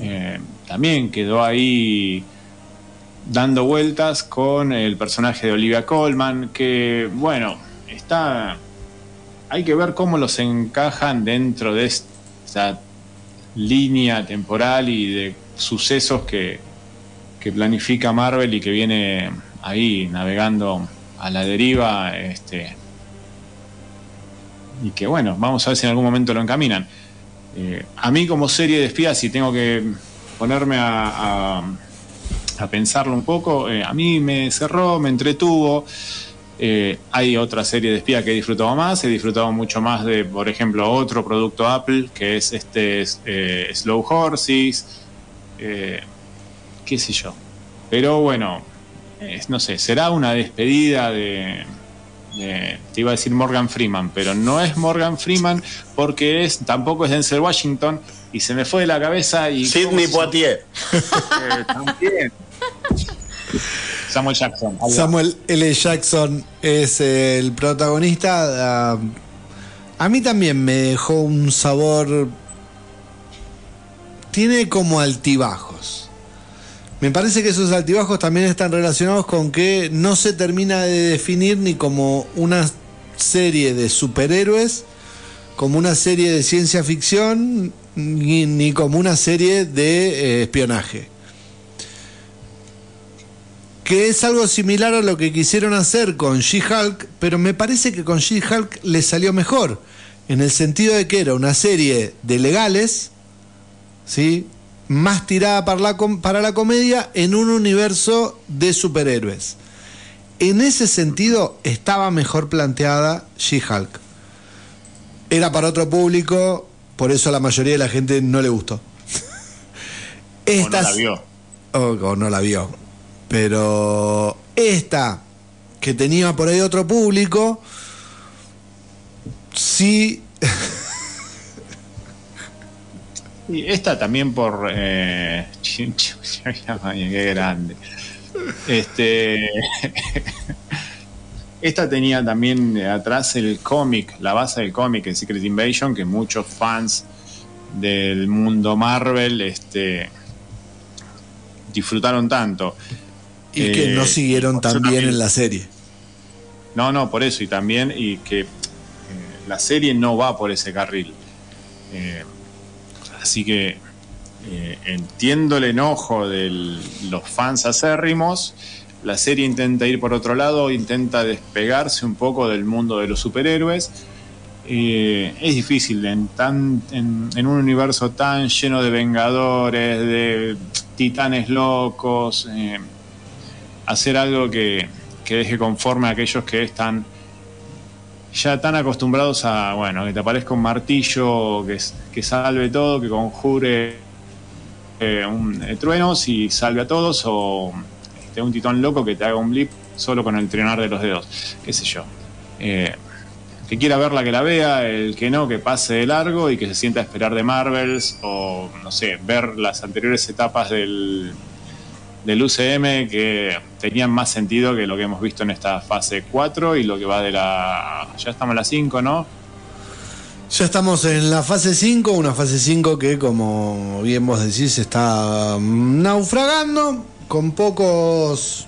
eh, también quedó ahí dando vueltas con el personaje de Olivia Colman, que bueno, está... Hay que ver cómo los encajan dentro de esta línea temporal y de sucesos que, que planifica Marvel y que viene ahí navegando a la deriva. Este, y que bueno, vamos a ver si en algún momento lo encaminan. Eh, a mí como serie de espías, si tengo que ponerme a, a- pensarlo un poco, eh, a mí me cerró, me entretuvo. Eh, hay otra serie de espía que he disfrutado más, he disfrutado mucho más de, por ejemplo, otro producto Apple, que es este Slow Horses, qué sé yo. Pero bueno, no sé, será una despedida de, de- te iba a decir Morgan Freeman, pero no es Morgan Freeman porque es tampoco es Denzel Washington y se me fue de la cabeza y Sidney ¿cómo se- Poitier. eh, también. (laughs) Samuel Jackson. Samuel L. Jackson es el protagonista. a mí también me dejó un sabor. Tiene como altibajos. Me parece que esos altibajos también están relacionados con que no se termina de definir ni como una serie de superhéroes, como una serie de ciencia ficción, ni, como una serie de eh, espionaje que es algo similar a lo que quisieron hacer con She-Hulk, pero me parece que con She-Hulk le salió mejor, en el sentido de que era una serie de legales, ¿sí? Más tirada para la, para la comedia en un universo de superhéroes. En ese sentido estaba mejor planteada She-Hulk. Era para otro público, por eso a la mayoría de la gente no le gustó. O no la vio. o, o no la vio. Pero esta, que tenía por ahí otro público, sí. (laughs) Y esta también por. Eh, (laughs) qué grande. Este. (laughs) Esta tenía también atrás el cómic, la base del cómic, el Secret Invasion, que muchos fans del mundo Marvel este, disfrutaron tanto. Y que Eh, no siguieron tan bien en la serie. No, no, por eso, y también, y que eh, la serie no va por ese carril. Eh, así que eh, entiendo el enojo de los fans acérrimos. La serie intenta ir por otro lado, intenta despegarse un poco del mundo de los superhéroes. Eh, es difícil en, tan, en, un universo tan lleno de vengadores, de titanes locos, eh, hacer algo que, que deje conforme a aquellos que están ya tan acostumbrados a, bueno, que te aparezca un martillo que, que salve todo, que conjure eh, un, eh, truenos y salve a todos, o este, un titán loco que te haga un blip solo con el trionar de los dedos, qué sé yo. Eh, que quiera verla, que la vea, el que no, que pase de largo y que se sienta a esperar de Marvels, o no sé, ver las anteriores etapas del, del UCM que tenían más sentido que lo que hemos visto en esta fase 4 y lo que va de la... Ya estamos en la 5, ¿no? Ya estamos en la fase 5, una fase 5 que, como bien vos decís, está mm, naufragando con pocos.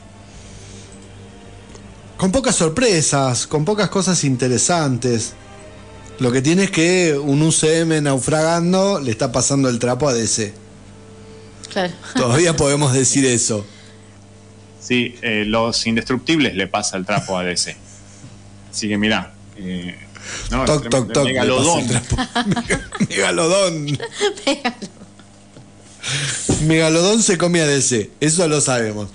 con pocas sorpresas, con pocas cosas interesantes. Lo que tiene es que un UCM naufragando le está pasando el trapo a DC. Claro. Todavía podemos decir eso. Sí, eh, los indestructibles le pasa el trapo a DC. Así que mirá. eh, no, Toc, toc, toc, (laughs) Megalodón. Megalodón. Megalodón se come a DC, eso lo sabemos.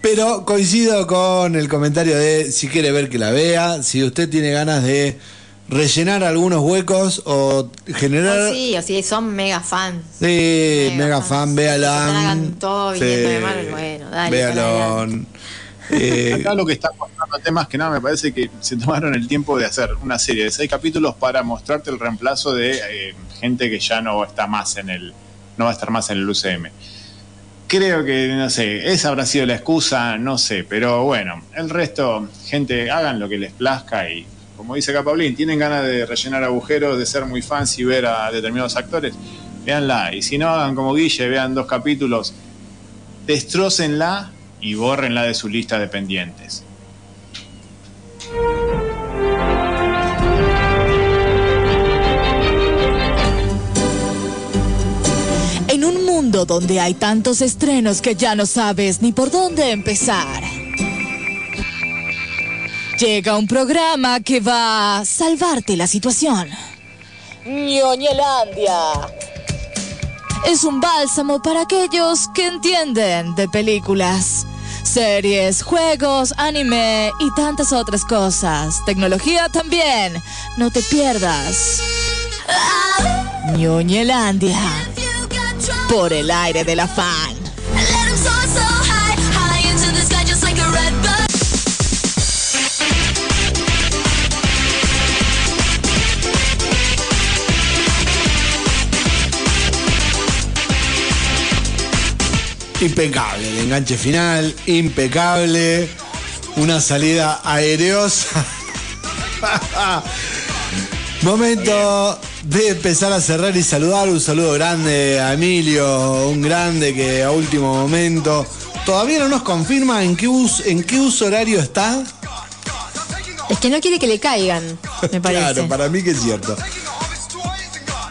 Pero coincido con el comentario de si quiere ver que la vea, si usted tiene ganas de rellenar algunos huecos o generar... O sí, o sí, son mega fans. Sí, mega, fan, véala. Que te hagan todo viniendo de Marvel, bueno, dale, Véalo. (laughs) Eh, Acá lo que está pasando temas que nada, me parece que se tomaron el tiempo de hacer una serie de seis capítulos para mostrarte el reemplazo de eh, gente que ya no está más en el, no va a estar más en el UCM. Creo que, no sé, esa habrá sido la excusa, no sé, pero bueno, el resto, gente, hagan lo que les plazca y, como dice acá Paulín, tienen ganas de rellenar agujeros, de ser muy fans y ver a determinados actores, véanla. Y si no, hagan como Guille, vean dos capítulos, destrócenla y bórrenla de su lista de pendientes. En un mundo donde hay tantos estrenos que ya no sabes ni por dónde empezar. Llega un programa que va a salvarte la situación. ñoñelandia. es un bálsamo para aquellos que entienden de películas, series, juegos, anime y tantas otras cosas. Tecnología también. No te pierdas. Ñoñelandia. Por el aire de la Impecable, el enganche final, impecable. Una salida aereosa. (laughs) Momento de empezar a cerrar y saludar. Un saludo grande a Emilio, un grande que a último momento. Todavía no nos confirma en qué, us- en qué uso horario está. Es que no quiere que le caigan, me (laughs) parece. Claro, para mí que es cierto.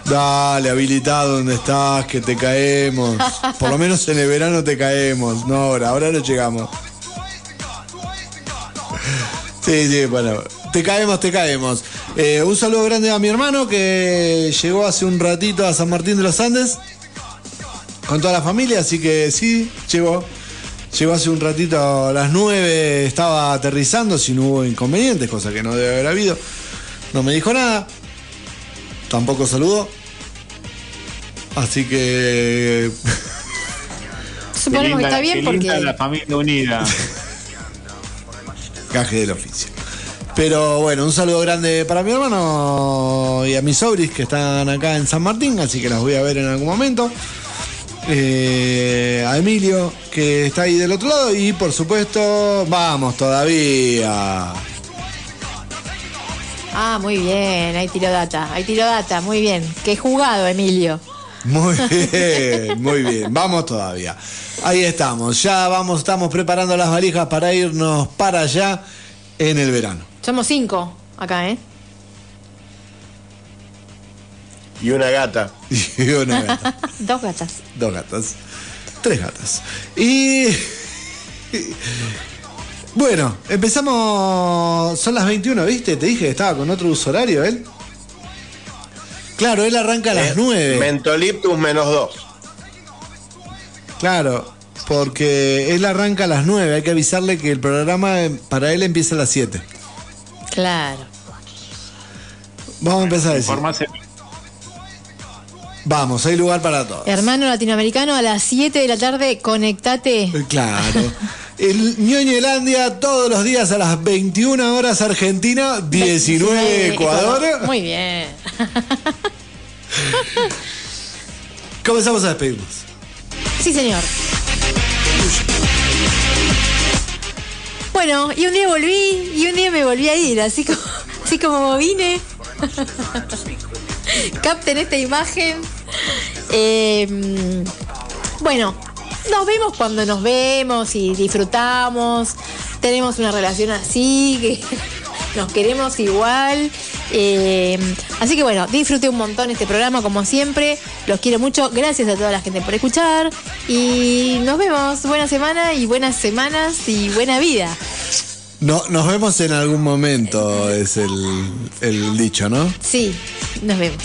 Dale, habilitado donde estás, que te caemos. (laughs) Por lo menos en el verano te caemos. No ahora, ahora no llegamos. Sí, sí, bueno. Te caemos, te caemos. Eh, un saludo grande a mi hermano que llegó hace un ratito a San Martín de los Andes con toda la familia, así que sí, llegó. Llegó hace un ratito a las 9, estaba aterrizando, si no hubo inconvenientes, cosa que no debe haber habido. No me dijo nada. Tampoco saludó. Así que. (laughs) Suponemos que está bien porque. la familia unida. (laughs) Caje del oficio. Pero bueno, un saludo grande para mi hermano y a mis sobris que están acá en San Martín, así que las voy a ver en algún momento. Eh, a Emilio, que está ahí del otro lado, y por supuesto, vamos todavía. Ah, muy bien, ahí tiró data, ahí tiró data, muy bien. Qué jugado, Emilio. Muy bien, muy bien. Vamos todavía. Ahí estamos. Ya vamos, estamos preparando las valijas para irnos para allá en el verano. Somos cinco acá, ¿eh? Y una gata. (laughs) Y una gata. (laughs) Dos gatas. Dos gatas. Tres gatas. Y. Bueno, empezamos. Son las 21, ¿viste? Te dije que estaba con otro uso horario él. Claro, él arranca a las Eh, 9. Mentoliptus menos dos. Claro, porque él arranca a las 9. Hay que avisarle que el programa eh, para él empieza a las 7. Claro. Vamos a empezar a decir. Vamos, hay lugar para todos. Hermano latinoamericano, a las 7 de la tarde, conectate. Eh, Claro. El Ñoñelandia todos los días a las 21 horas Argentina, 19 Ecuador. Muy bien. (laughs) Comenzamos a despedirnos. Sí, señor. Bueno, y un día volví y un día me volví a ir, así como, así como vine. (laughs) (laughs) Capten esta imagen. Eh, bueno, nos vemos cuando nos vemos y disfrutamos. Tenemos una relación así, que (laughs) nos queremos igual. Eh, así que bueno, disfruté un montón este programa como siempre. Los quiero mucho. Gracias a toda la gente por escuchar. Y nos vemos. Buena semana y buenas semanas y buena vida. No, nos vemos en algún momento, es el, el dicho, ¿no? Sí, nos vemos.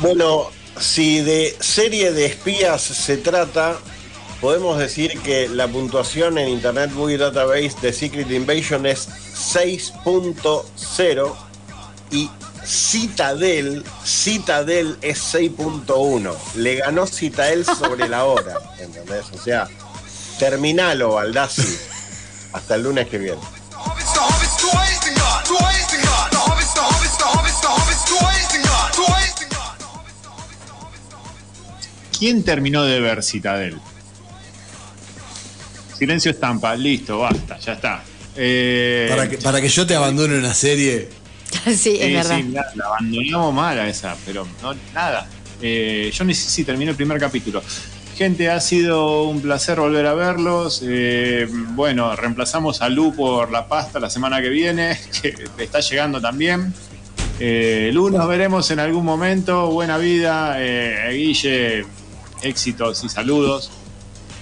Bueno, si de serie de espías se trata, podemos decir que la puntuación en Internet Movie Database de Secret Invasion es 6.0 y Citadel, Citadel es 6.1. Le ganó Citadel sobre la hora, (laughs) ¿entendés? O sea, terminalo, Baldassi. Hasta el lunes que viene. ¿Quién terminó de ver Citadel? Silencio estampa, listo, basta, ya está. Eh, Para que, para que yo te abandone una serie. (laughs) sí, es verdad. sí, la, la abandonamos mal a esa, pero no, nada. Eh, yo ni si terminé el primer capítulo. Gente, ha sido un placer volver a verlos. Eh, bueno, reemplazamos a Lu por la pasta la semana que viene, (laughs) que está llegando también. Eh, Lu nos veremos en algún momento. Buena vida. Eh, Guille, éxitos y saludos.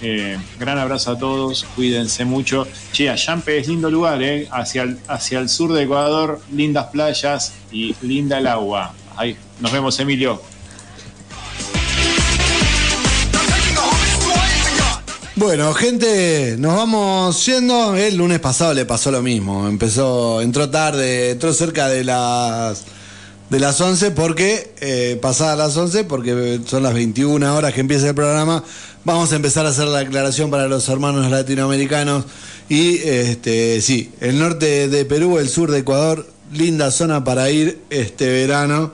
Eh, gran abrazo a todos, cuídense mucho. Che, Ayampe es lindo lugar, ¿eh? Hacia hacia el sur de Ecuador, lindas playas y linda el agua. Ahí, nos vemos, Emilio. Bueno, gente, nos vamos yendo. El lunes pasado le pasó lo mismo. Empezó, entró tarde, entró cerca de las de las 11 porque, eh, pasadas las 11, porque son las 21 horas que empieza el programa, vamos a empezar a hacer la aclaración para los hermanos latinoamericanos. Y este, sí, el norte de Perú, el sur de Ecuador, linda zona para ir este verano.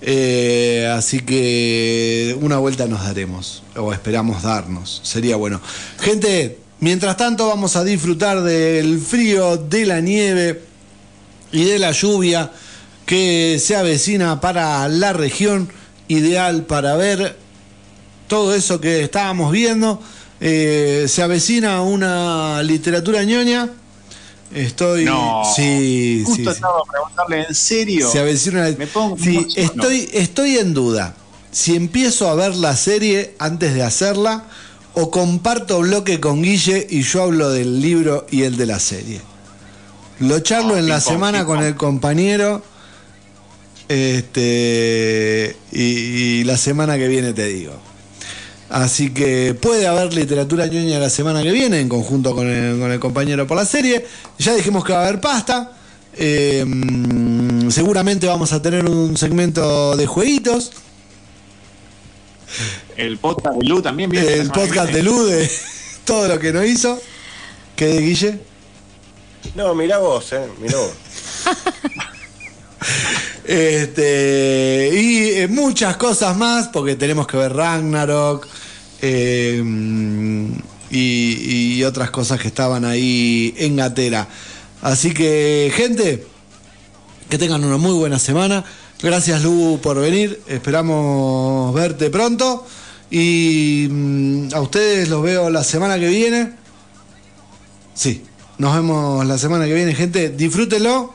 Eh, así que una vuelta nos daremos, o esperamos darnos, sería bueno. Gente, mientras tanto vamos a disfrutar del frío, de la nieve y de la lluvia que se avecina para la región, ideal para ver todo eso que estábamos viendo. Eh, se avecina una literatura ñoña. Estoy. No, sí, justo sí, sí. estaba a preguntarle en serio. Se avecina una- Me pongo- Sí, estoy, estoy en duda. Si empiezo a ver la serie antes de hacerla o comparto bloque con Guille y yo hablo del libro y el de la serie. Lo charlo en la semana con el compañero. Este y, y la semana que viene te digo. Así que puede haber literatura ñoña la semana que viene en conjunto con el, con el compañero por la serie. Ya dijimos que va a haber pasta. Eh, mm, seguramente vamos a tener un segmento de jueguitos. El podcast de Lu también viene. El podcast de. Lu de (laughs) todo lo que no hizo. ¿Qué de Guille? No, mirá vos, eh, mirá vos. (laughs) (laughs) Este, y eh, muchas cosas más, porque tenemos que ver Ragnarok eh, y, otras cosas que estaban ahí en gatera. Así que, gente, que tengan una muy buena semana. Gracias, Lu, por venir. Esperamos verte pronto. Y mm, a ustedes los veo la semana que viene. Sí, nos vemos la semana que viene, gente. Disfrútenlo.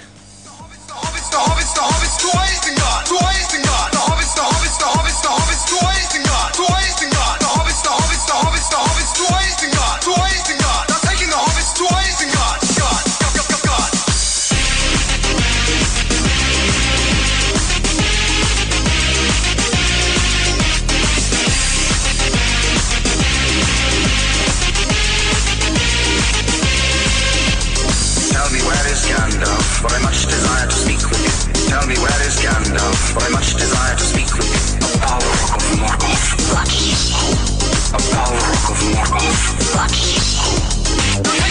but I much desire to speak with Apollo Rock of Morgoth. Fuck you. Apollo Rock of Morgoth. Fuck you.